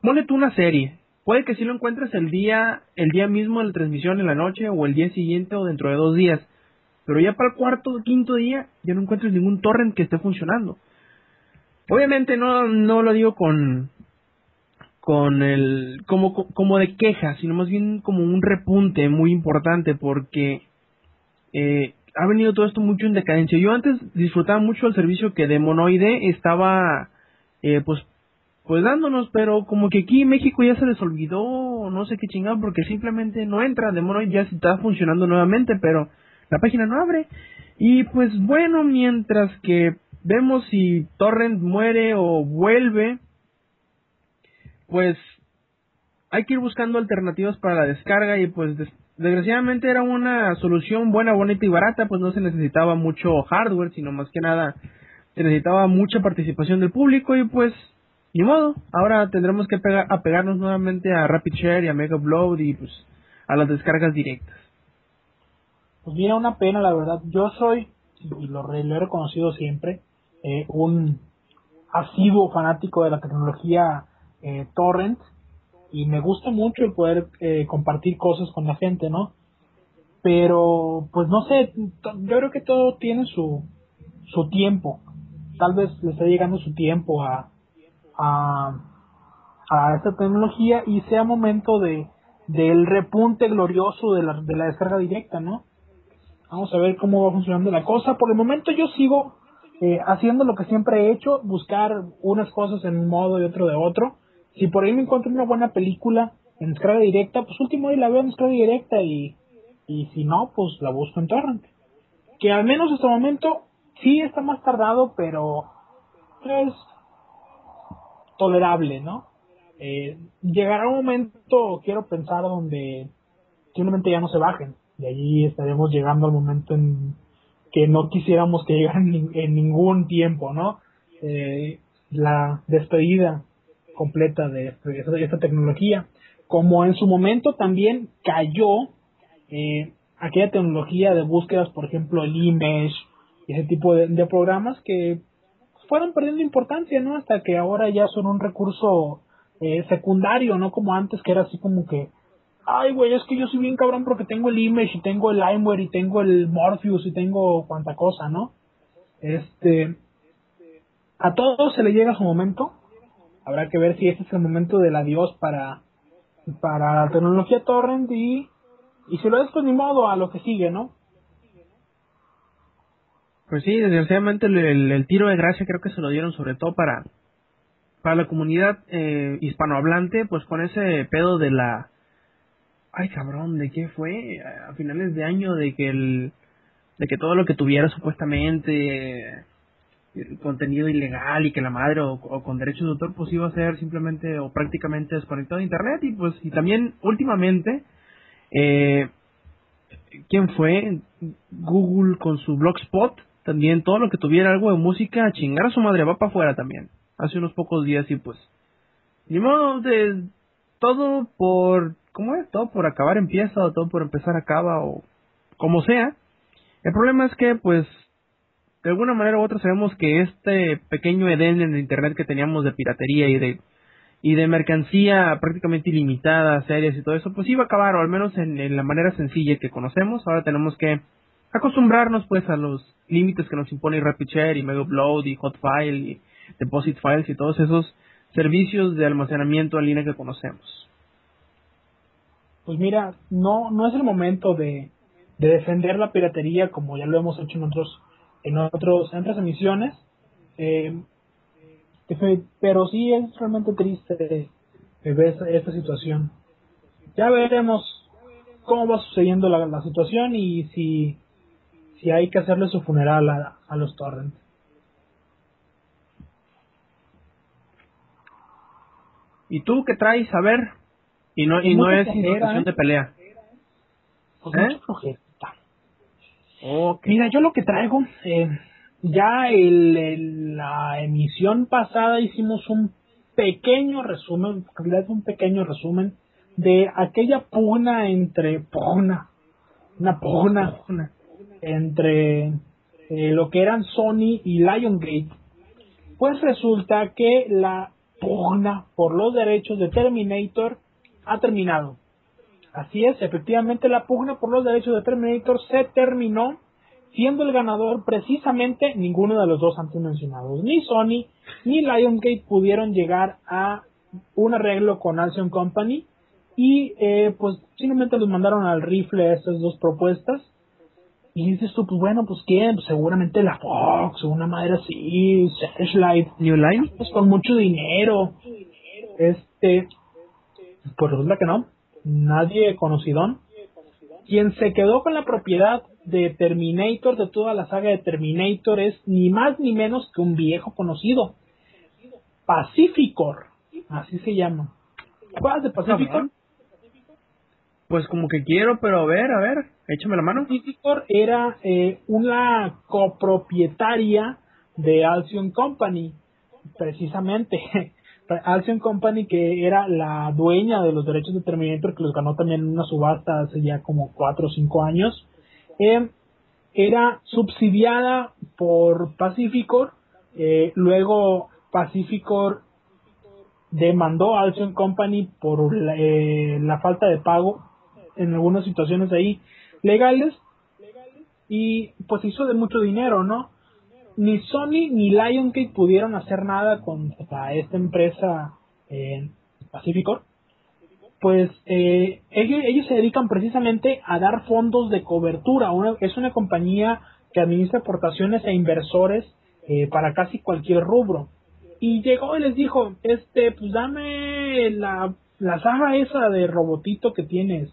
Ponle una serie. Puede que si lo encuentres el día, el día mismo de la transmisión en la noche o el día siguiente o dentro de dos días. Pero ya para el cuarto o quinto día ya no encuentres ningún torrent que esté funcionando. Obviamente no, no lo digo con, con el como como de queja, sino más bien como un repunte muy importante porque eh, ha venido todo esto mucho en decadencia. Yo antes disfrutaba mucho el servicio que de Monoide estaba eh, pues pues dándonos, pero como que aquí México ya se les olvidó, no sé qué chingado, porque simplemente no entra, de Monoide ya está funcionando nuevamente, pero la página no abre. Y pues bueno, mientras que vemos si Torrent muere o vuelve, pues hay que ir buscando alternativas para la descarga y pues des desgraciadamente era una solución buena, bonita y barata, pues no se necesitaba mucho hardware, sino más que nada se necesitaba mucha participación del público y pues ni modo, ahora tendremos que pegar, apegarnos nuevamente a Rapid Share y a Mega Upload y pues a las descargas directas. Pues mira, una pena la verdad. Yo soy, y lo, lo he reconocido siempre, eh, un asiduo fanático de la tecnología eh, torrent y me gusta mucho el poder eh, compartir cosas con la gente, ¿no? Pero, pues no sé, yo creo que todo tiene su, su tiempo. Tal vez le está llegando su tiempo a, a, a esta tecnología y sea momento de del repunte glorioso de la, de la descarga directa, ¿no? Vamos a ver cómo va funcionando la cosa. Por el momento yo sigo eh, haciendo lo que siempre he hecho, buscar unas cosas en un modo y otro de otro. Si por ahí me encuentro una buena película en descarga directa, pues último día la veo en descarga directa y, y si no, pues la busco en torrent. Que al menos hasta el momento sí está más tardado, pero es tolerable, ¿no? Eh, llegará un momento, quiero pensar, donde simplemente ya no se bajen. Y allí estaremos llegando al momento en que no quisiéramos que llegaran en ningún tiempo, ¿no? Eh, la despedida completa de, esta tecnología. Como en su momento también cayó eh, aquella tecnología de búsquedas, por ejemplo, el Image ese tipo de, de, programas que fueron perdiendo importancia, ¿no? Hasta que ahora ya son un recurso eh, secundario, no como antes que era así como que ay, güey, es que yo soy bien cabrón porque tengo el Image y tengo el Limeware y tengo el Morpheus y tengo cuanta cosa, ¿no? Este, a todos se le llega su momento. Habrá que ver si este es el momento del adiós para, para la tecnología torrent y, y si lo es, pues a lo que sigue, ¿no? Pues sí, desgraciadamente el, el, el tiro de gracia creo que se lo dieron sobre todo para, para la comunidad eh, hispanohablante, pues con ese pedo de la ay cabrón, ¿de qué fue? A finales de año de que el de que todo lo que tuviera supuestamente el contenido ilegal y que la madre o, o, con derechos de autor pues iba a ser simplemente o prácticamente desconectado de internet y pues y también últimamente eh, quién fue Google con su blogspot también todo lo que tuviera algo de música a chingar a su madre va para afuera también hace unos pocos días y pues ni modo de todo por ¿cómo es? Todo por acabar empieza o todo por empezar acaba o como sea. El problema es que, pues, de alguna manera u otra sabemos que este pequeño Edén en el Internet que teníamos de piratería y de, y de mercancía prácticamente ilimitada, series y todo eso, pues iba a acabar, o al menos en, la manera sencilla que conocemos. Ahora tenemos que acostumbrarnos pues a los límites que nos impone RapidShare y Mega Upload y Hotfile y Deposit Files y todos esos servicios de almacenamiento en línea que conocemos. Pues mira, no, no es el momento de, de defender la piratería como ya lo hemos hecho en otros, en otros, en otras emisiones. Eh, pero sí es realmente triste ver esta situación. Ya veremos cómo va sucediendo la, la situación y si, si hay que hacerle su funeral a, a los torrents. ¿Y tú qué traes? A ver. Y no, y no es situación ¿eh? de pelea. Pues ¿Eh? Mira, yo lo que traigo, eh, ya el, el- la emisión pasada hicimos un pequeño resumen, en realidad es un pequeño resumen de aquella pugna entre pugna, una pugna entre eh, lo que eran Sony y Lionsgate. Pues resulta que la pugna por los derechos de Terminator ha terminado. Así es, efectivamente la pugna por los derechos de Terminator se terminó, siendo el ganador precisamente ninguno de los dos antes mencionados. Ni Sony ni Lionsgate pudieron llegar a un arreglo con Alcyon Company y eh, pues simplemente los mandaron al rifle estas dos propuestas. Y dices tú, pues bueno, pues quién, pues seguramente la Fox una madre así, Searchlight, New Line. pues con mucho dinero. Este, pues resulta que no, nadie conocidón. Quien se quedó con la propiedad de Terminator, de toda la saga de Terminator, es ni más ni menos que un viejo conocido. Pacificor, así se llama. ¿Te acuerdas de Pacificor? Pues como que quiero, pero a ver, a ver, échame la mano. Pacificor era eh, una copropietaria de Alcyon Company, precisamente. Alcyon Company, que era la dueña de los derechos de Terminator, que los ganó también en una subasta hace ya como 4 o 5 años, eh, era subsidiada por Pacificor. eh, luego Pacificor demandó a Alcyon Company por la, eh, la falta de pago en algunas situaciones ahí legales y pues hizo de mucho dinero, ¿no? Ni Sony ni Lionsgate pudieron hacer nada contra esta empresa eh, Pacificor. Pues eh, ellos, ellos se dedican precisamente a dar fondos de cobertura. Una- es una compañía que administra aportaciones e inversores eh, para casi cualquier rubro. Y llegó y les dijo, este, pues dame la, la saga esa de robotito que tienes.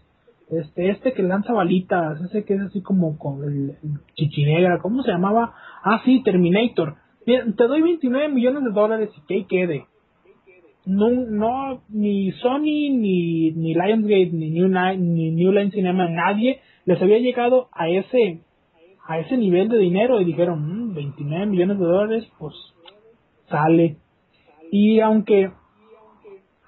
Este, este que lanza balitas, ese que es así como con el, chichinegra, ¿cómo se llamaba? Ah, sí, Terminator. Te doy 29 millones de dólares y que ahí quede. No, no, ni Sony, ni, ni Lionsgate, ni New, Ni- ni New Line Cinema, nadie les había llegado a ese, a ese nivel de dinero y dijeron, "Mm, 29 millones de dólares, pues sale. Y aunque,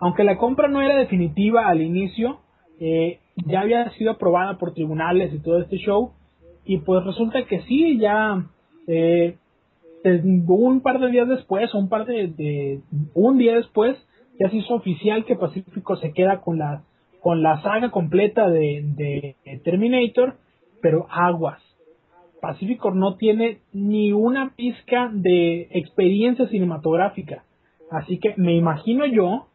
aunque la compra no era definitiva al inicio, eh, ya había sido aprobada por tribunales y todo este show, y pues resulta que sí, ya eh, eh, un par de días después, un par de, un día después, ya se hizo oficial que Pacífico se queda con la con la saga completa de, de Terminator, pero aguas. Pacifico no tiene ni una pizca de experiencia cinematográfica. Así que me imagino yo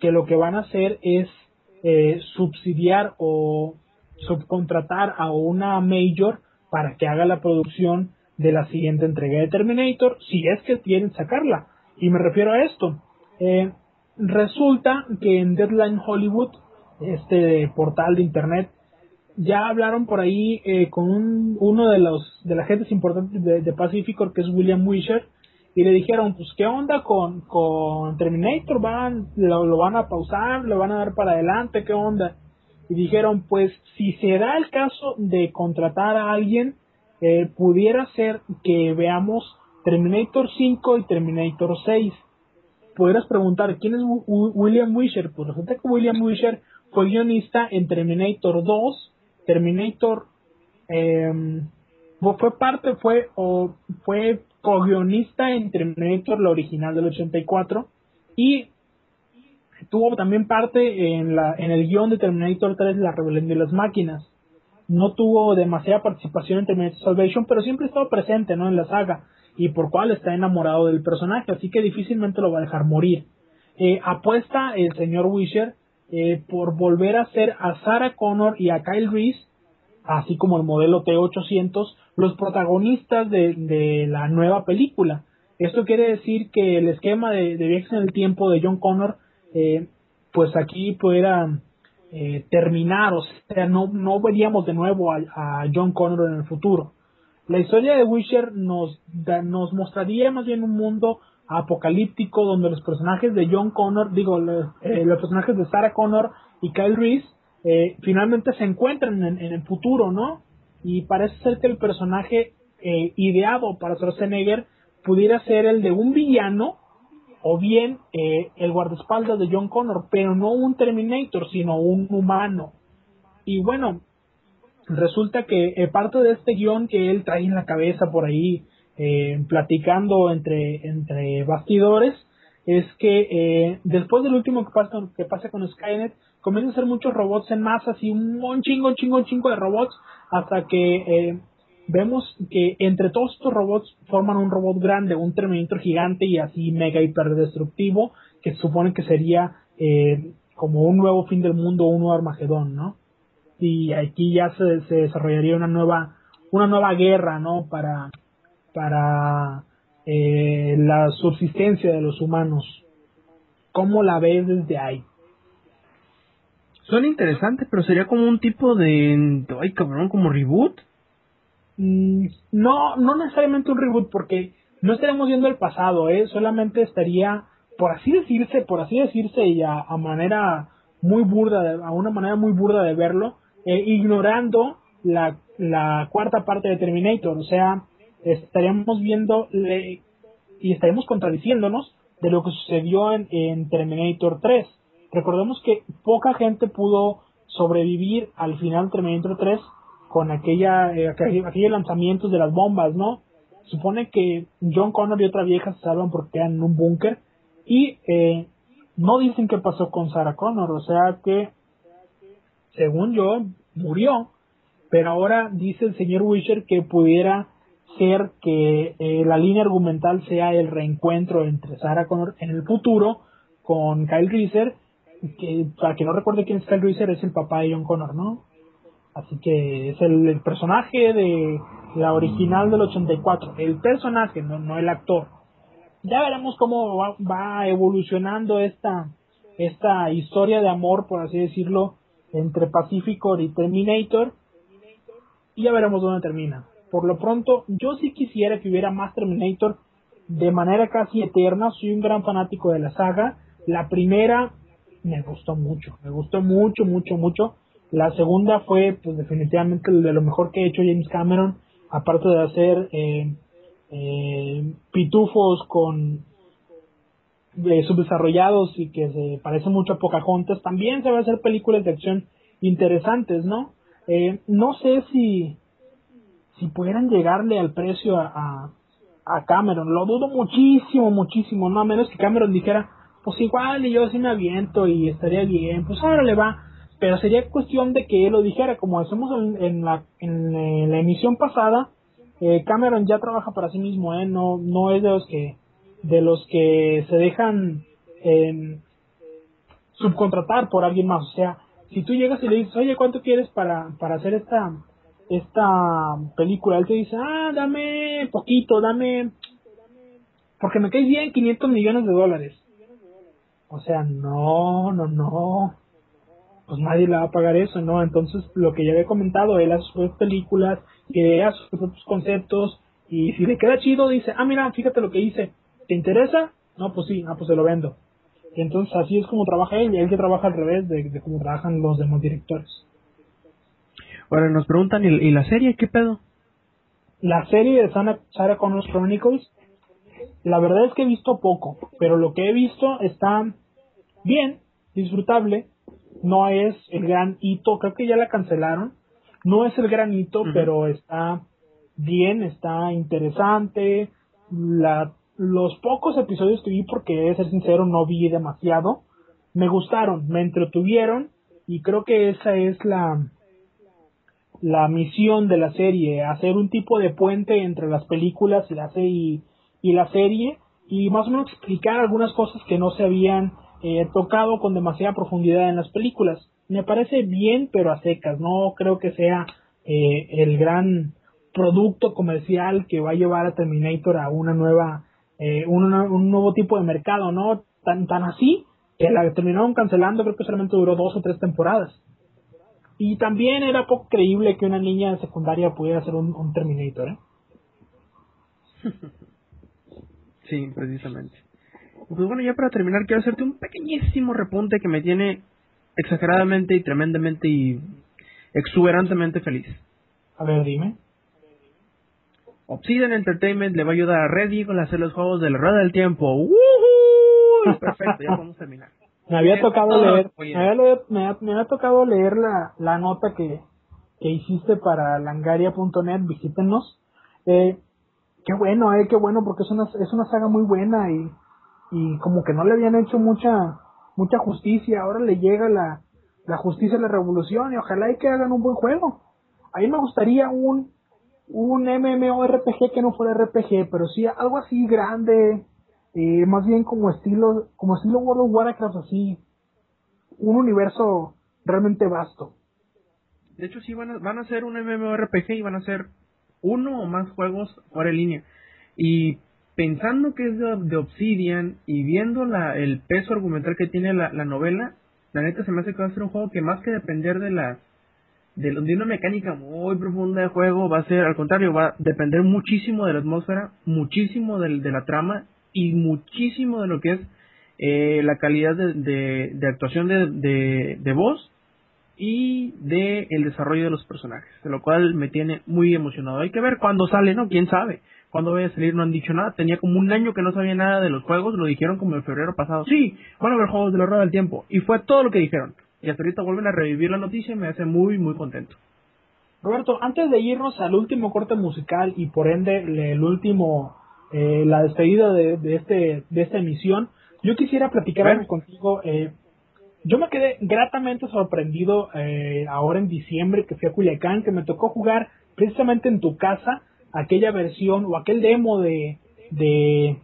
que lo que van a hacer es eh, subsidiar o subcontratar a una major para que haga la producción de la siguiente entrega de Terminator, si es que quieren sacarla. Y me refiero a esto. Eh, resulta que en Deadline Hollywood, este portal de internet, ya hablaron por ahí eh, con un- uno de los de las gentes importantes de, de que es William Wisher, y le dijeron, pues, ¿qué onda con, con Terminator? ¿Van, lo, lo van a pausar? ¿Lo van a dar para adelante? ¿Qué onda? Y dijeron, pues, si se da el caso de contratar a alguien, eh, pudiera ser que veamos Terminator 5 y Terminator 6. Podrías preguntar, ¿quién es Wi- Wi- William Wisher? Pues resulta que William Wisher fue guionista en Terminator 2, Terminator eh, fue parte, fue o fue co-guionista en Terminator, la original del 84, y tuvo también parte en, la, en el guion de Terminator 3, La Rebelión de las Máquinas. No tuvo demasiada participación en Terminator Salvation, pero siempre estaba presente ¿no? en la saga y por cual está enamorado del personaje, así que difícilmente lo va a dejar morir. Eh, apuesta el señor Wisher eh, por volver a hacer a Sarah Connor y a Kyle Reese, así como el modelo T800, los protagonistas de, de la nueva película. Esto quiere decir que el esquema de, de viajes en el tiempo de John Connor, eh, pues aquí pudiera eh, terminar, o sea, no, no veríamos de nuevo a, a John Connor en el futuro. La historia de Wisher nos, da- nos mostraría más bien un mundo apocalíptico donde los personajes de John Connor, digo, le- eh, los personajes de Sarah Connor y Kyle Reese eh, finalmente se encuentran en, el futuro, ¿no? Y parece ser que el personaje eh, ideado para Schwarzenegger pudiera ser el de un villano o bien eh, el guardaespaldas de John Connor, pero no un Terminator, sino un humano. Y bueno, resulta que eh, parte de este guion que él trae en la cabeza por ahí, eh, platicando entre, entre bastidores, es que después del último que pasa, que pasa con Skynet, comienzan a ser muchos robots en masa, así un, chingo, un chingo, un chingo de robots, hasta que eh, vemos que entre todos estos robots forman un robot grande, un Terminator gigante y así mega hiper destructivo, que se supone que sería eh, como un nuevo fin del mundo, un nuevo Armagedón, ¿no? y aquí ya se, se desarrollaría una nueva una nueva guerra no para para eh, la subsistencia de los humanos. Cómo la ves desde ahí Suena interesante, pero sería como un tipo de... Ay, cabrón, como reboot. Mm, no no necesariamente un reboot porque no estaremos viendo el pasado eh solamente estaría por así decirse por así decirse y a, a manera muy burda de- a una manera muy burda de verlo eh, ignorando la, la cuarta parte de Terminator. O sea estaríamos viendo y estaríamos contradiciéndonos de lo que sucedió en, en Terminator 3 recordemos que poca gente pudo sobrevivir al final de Terminator 3 con aquella eh, aquel- aquellos lanzamientos de las bombas, ¿no? Supone que John Connor y otra vieja se salvan porque quedan en un búnker y eh, no dicen qué pasó con Sarah Connor, o sea que según yo murió, pero ahora dice el señor Wisher que pudiera ser que eh, la línea argumental sea el reencuentro entre Sarah Connor en el futuro con Kyle Reeser, que para que no recuerde quién es Kyle Reeser es el papá de John Connor, ¿no? Así que es el, el personaje de la original del 84. El personaje, no, no el actor. Ya veremos cómo va, va evolucionando esta, esta historia de amor, por así decirlo, entre Pacificor y Terminator. Y ya veremos dónde termina. Por lo pronto, yo sí quisiera que hubiera más Terminator de manera casi eterna. Soy un gran fanático de la saga. La primera me gustó mucho, me gustó mucho, mucho, mucho. La segunda fue, pues, definitivamente de lo mejor que ha hecho James Cameron, aparte de hacer eh, eh, pitufos con eh, subdesarrollados y que se parecen mucho a Pocahontas, también se va a hacer películas de acción interesantes, ¿no? Eh, no sé si si pudieran llegarle al precio a, a, a Cameron, lo dudo muchísimo, muchísimo, no a menos que Cameron dijera, pues igual y yo sí me aviento y estaría bien, pues ahora le va, pero sería cuestión de que él lo dijera, como hacemos en, en la, en, eh, la emisión pasada, eh, Cameron ya trabaja para sí mismo, ¿eh? no, no es de los que, de los que se dejan eh, subcontratar por alguien más, o sea, si tú llegas y le dices, oye, ¿cuánto quieres para, para hacer esta, esta película? Él te dice, ah, dame poquito, dame, porque me caes bien 500 millones de dólares. O sea, no, no, no. Pues nadie le va a pagar eso, ¿no? Entonces, lo que ya había comentado, él hace sus películas, crea sus propios conceptos, y si le queda chido, dice, ah, mira, fíjate lo que hice, ¿te interesa? No, pues sí, ah, pues se lo vendo. Y entonces así es como trabaja él, y él que trabaja al revés de, de cómo trabajan los demás directores. Ahora nos preguntan, ¿y, y la serie qué pedo? La serie de Sarah, Sarah Connor Chronicles, la verdad es que he visto poco, pero lo que he visto está bien, disfrutable, no es el gran hito, creo que ya la cancelaron, no es el gran hito, pero está bien, está interesante, la, los pocos episodios que vi, porque de ser sincero no vi demasiado, me gustaron, me entretuvieron y creo que esa es la la misión de la serie, hacer un tipo de puente entre las películas y la, serie, y la serie y más o menos explicar algunas cosas que no se habían eh, tocado con demasiada profundidad en las películas. Me parece bien, pero a secas. No creo que sea eh, el gran producto comercial que va a llevar a Terminator a una nueva, eh, un, nuevo tipo de mercado, ¿no? Tan, tan así que la terminaron cancelando, creo que solamente duró dos o tres temporadas. Y también era poco creíble que una niña de secundaria pudiera ser un, un Terminator, ¿eh? Sí, precisamente. Pues bueno, ya para terminar, quiero hacerte un pequeñísimo repunte que me tiene exageradamente y tremendamente y exuberantemente feliz. A ver, dime. Obsidian Entertainment le va a ayudar a Reddy con hacer los juegos de la Rueda del Tiempo. ¡Woohoo! Perfecto, ya podemos terminar. Me había tocado leer, me había, me, ha- me había tocado leer la, la nota que, que hiciste para langaria.net, visítenos. Eh, qué bueno, eh, qué bueno, porque es una, es una saga muy buena y, y como que no le habían hecho mucha, mucha justicia, ahora le llega la, la justicia a la revolución y ojalá y que hagan un buen juego. A mí me gustaría un, un MMORPG que no fuera RPG, pero sí algo así grande, eh, más bien como estilo, como estilo World of Warcraft, así, un universo realmente vasto. De hecho, sí, van a, van a hacer un MMORPG y van a hacer uno o más juegos fuera de línea. Y pensando que es de, de Obsidian y viendo la, el peso argumental que tiene la, la novela, la neta se me hace que va a ser un juego que más que depender de la de, una mecánica muy profunda de juego, va a ser, al contrario, va a depender muchísimo de la atmósfera, muchísimo de, la trama y muchísimo de lo que es eh, la calidad de, de- de actuación de, de voz y de el desarrollo de los personajes, de lo cual me tiene muy emocionado. Hay que ver cuándo sale, ¿no? ¿Quién sabe? Cuándo vaya a salir no han dicho nada. Tenía como un año que no sabía nada de los juegos, lo dijeron como en febrero pasado. Sí, van a haber juegos de la rueda del tiempo. Y fue todo lo que dijeron. Y hasta ahorita vuelven a revivir la noticia y me hace muy, muy contento. Roberto, antes de irnos al último corte musical y por ende el último, eh, la despedida de, de este, de esta emisión, yo quisiera platicar algo contigo. eh, yo me quedé gratamente sorprendido eh, ahora en diciembre que fui a Culiacán, que me tocó jugar precisamente en tu casa aquella versión o aquel demo de, de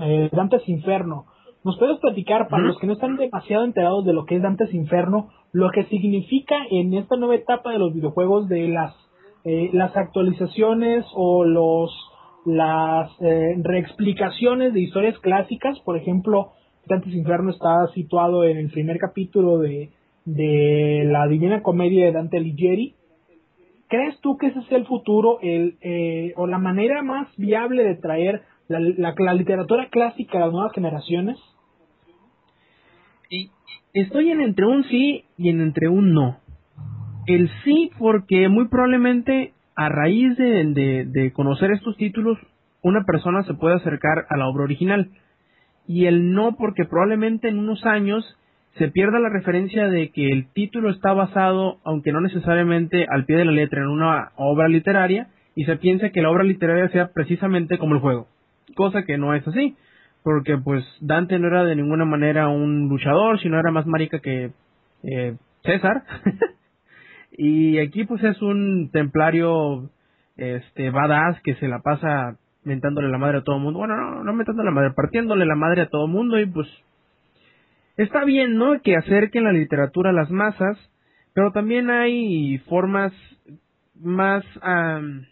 eh, Dantes Inferno. ¿Nos puedes platicar, para los que no están demasiado enterados de lo que es Dantes Inferno, lo que significa en esta nueva etapa de los videojuegos de las, eh, las actualizaciones o los las eh, reexplicaciones de historias clásicas? Por ejemplo, Dantes Inferno está situado en el primer capítulo de, de la Divina Comedia de Dante Alighieri. ¿Crees tú que ese sea el futuro el, eh, o la manera más viable de traer la, la- literatura clásica a las nuevas generaciones? Y estoy en entre un sí y en entre un no. El sí porque muy probablemente a raíz de conocer estos títulos una persona se puede acercar a la obra original. Y el no porque probablemente en unos años se pierda la referencia de que el título está basado, aunque no necesariamente al pie de la letra, en una obra literaria y se piensa que la obra literaria sea precisamente como el juego. Cosa que no es así porque pues Dante no era de ninguna manera un luchador, sino era más marica que eh, César. y aquí pues es un templario este badass que se la pasa mentándole la madre a todo el mundo. Bueno, no, no mentándole la madre, partiéndole la madre a todo el mundo y pues está bien, ¿no? Que acerquen la literatura a las masas, pero también hay formas más am,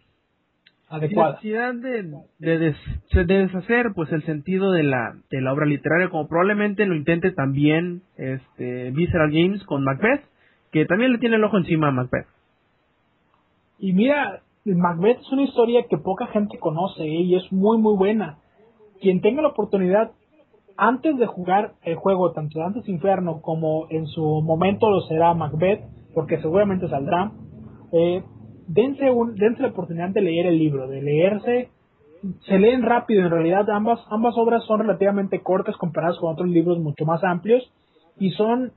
Adecuada. necesidad de, de, des- de deshacer pues el sentido de la, de la obra literaria como probablemente lo intente también este Visceral Games con Macbeth que también le tiene el ojo encima a Macbeth Y mira, Macbeth es una historia que poca gente conoce ¿eh? y es muy muy buena. Quien tenga la oportunidad antes de jugar el juego, tanto de Antes Inferno como en su momento lo será Macbeth, porque seguramente saldrá, eh, dense, dense la oportunidad de leer el libro, de leerse. Se leen rápido, en realidad ambas, ambas obras son relativamente cortas comparadas con otros libros mucho más amplios y son,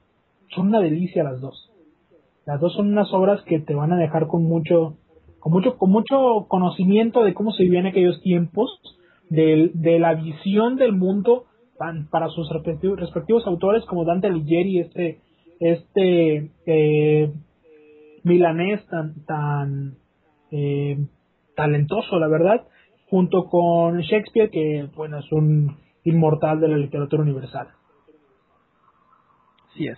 son una delicia las dos. Las dos son unas obras que te van a dejar con mucho, con mucho, con mucho conocimiento de cómo se vivían aquellos tiempos, de, la visión del mundo tan, para sus respectivos, autores como Dante Alighieri, este, este eh, milanés tan, tan eh, talentoso, la verdad, junto con Shakespeare, que bueno, es un inmortal de la literatura universal. Así es.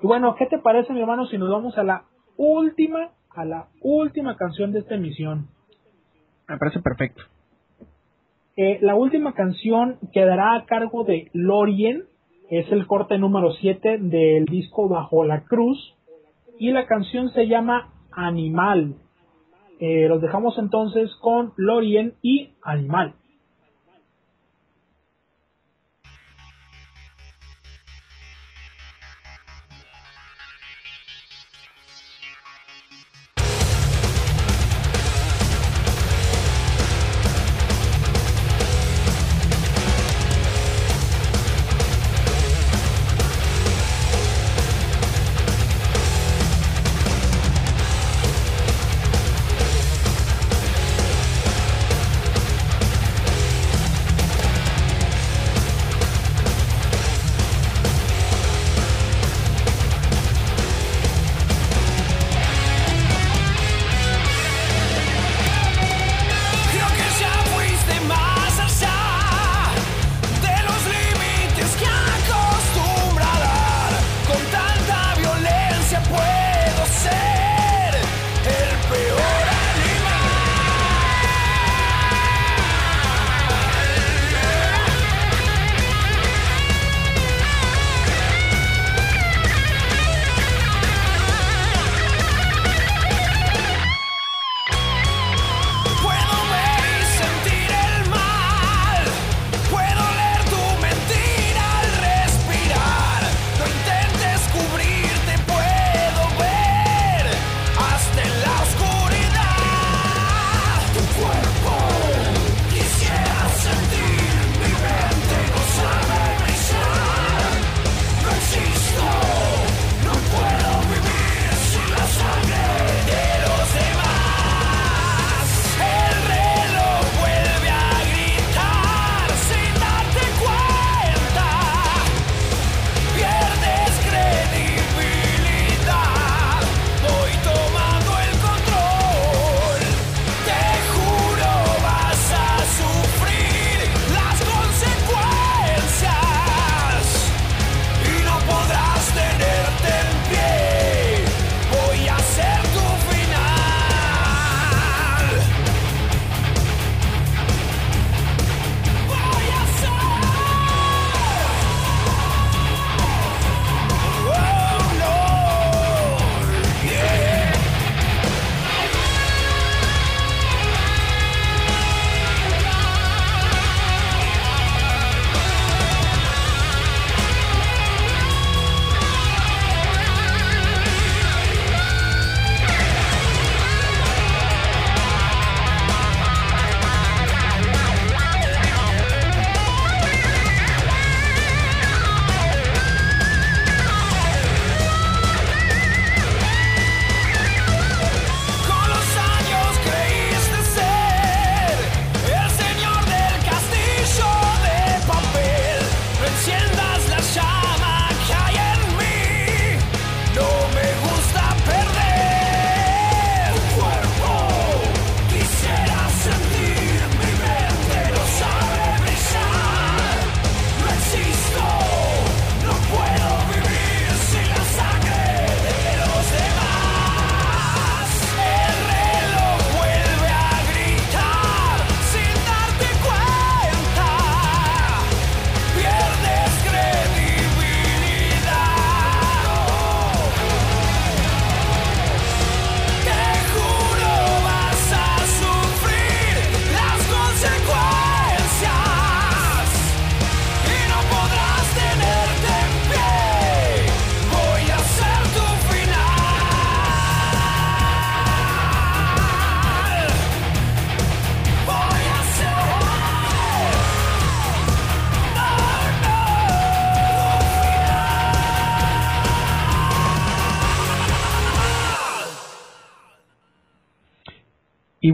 Y bueno, ¿qué te parece, mi hermano, si nos vamos a la última, a la última canción de esta emisión? Me parece perfecto. Eh, la última canción quedará a cargo de Lorien, es el corte número 7 del disco Bajo la Cruz, y la canción se llama Animal. Eh, los dejamos entonces con Lorien y Animal.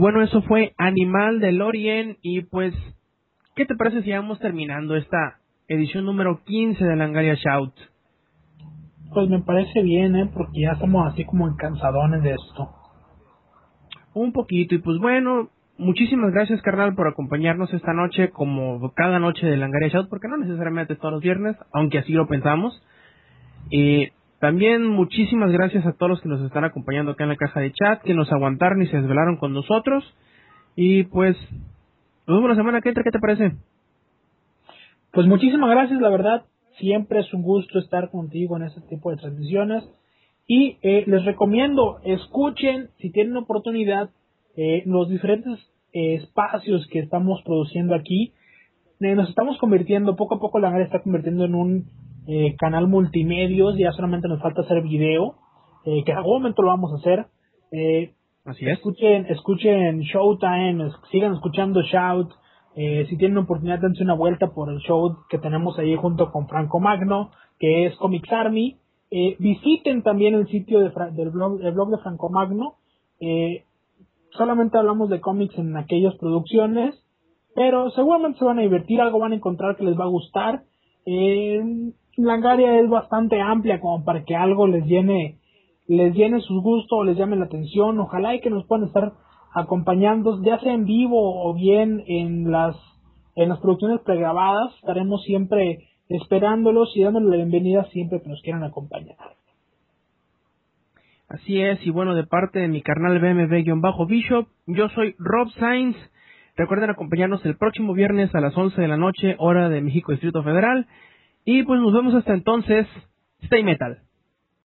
bueno, eso fue Animal de Orient. Y pues, ¿qué te parece si vamos terminando esta edición número 15 de Langaria Shout? Pues me parece bien, ¿eh? Porque ya estamos así como cansadones de esto. Un poquito, y pues bueno, muchísimas gracias, carnal, por acompañarnos esta noche, como cada noche de Langaria Shout, porque no necesariamente todos los viernes, aunque así lo pensamos. Eh, también muchísimas gracias a todos los que nos están acompañando acá en la caja de chat, que nos aguantaron y se desvelaron con nosotros. Y pues, nos vemos la semana que entra, ¿qué te parece? Pues muchísimas gracias, la verdad, siempre es un gusto estar contigo en este tipo de transmisiones. Y eh, les recomiendo, escuchen, si tienen oportunidad, eh, los diferentes eh, espacios que estamos produciendo aquí. Eh, nos estamos convirtiendo, poco a poco la área está convirtiendo en un eh, canal multimedios, ya solamente nos falta hacer video, eh, que en algún momento lo vamos a hacer. Eh, Así es. escuchen, escuchen Showtime, sigan escuchando Shout. Eh, si tienen oportunidad, dense una vuelta por el show que tenemos ahí junto con Franco Magno, que es Comics Army. Eh, visiten también el sitio de Fra- del blog, el blog de Franco Magno. Eh, solamente hablamos de cómics en aquellas producciones, pero seguramente se van a divertir, algo van a encontrar que les va a gustar. Eh, Langaria es bastante amplia como para que algo les llene les llene sus gustos o les llame la atención. Ojalá y que nos puedan estar acompañando, ya sea en vivo o bien en las en las producciones pregrabadas. Estaremos siempre esperándolos y dándoles la bienvenida siempre que nos quieran acompañar. Así es, y bueno, de parte de mi carnal BMB-Bishop, yo soy Rob Sainz. Recuerden acompañarnos el próximo viernes a las 11 de la noche, hora de México Distrito Federal. Y pues nos vemos hasta entonces. Stay Metal.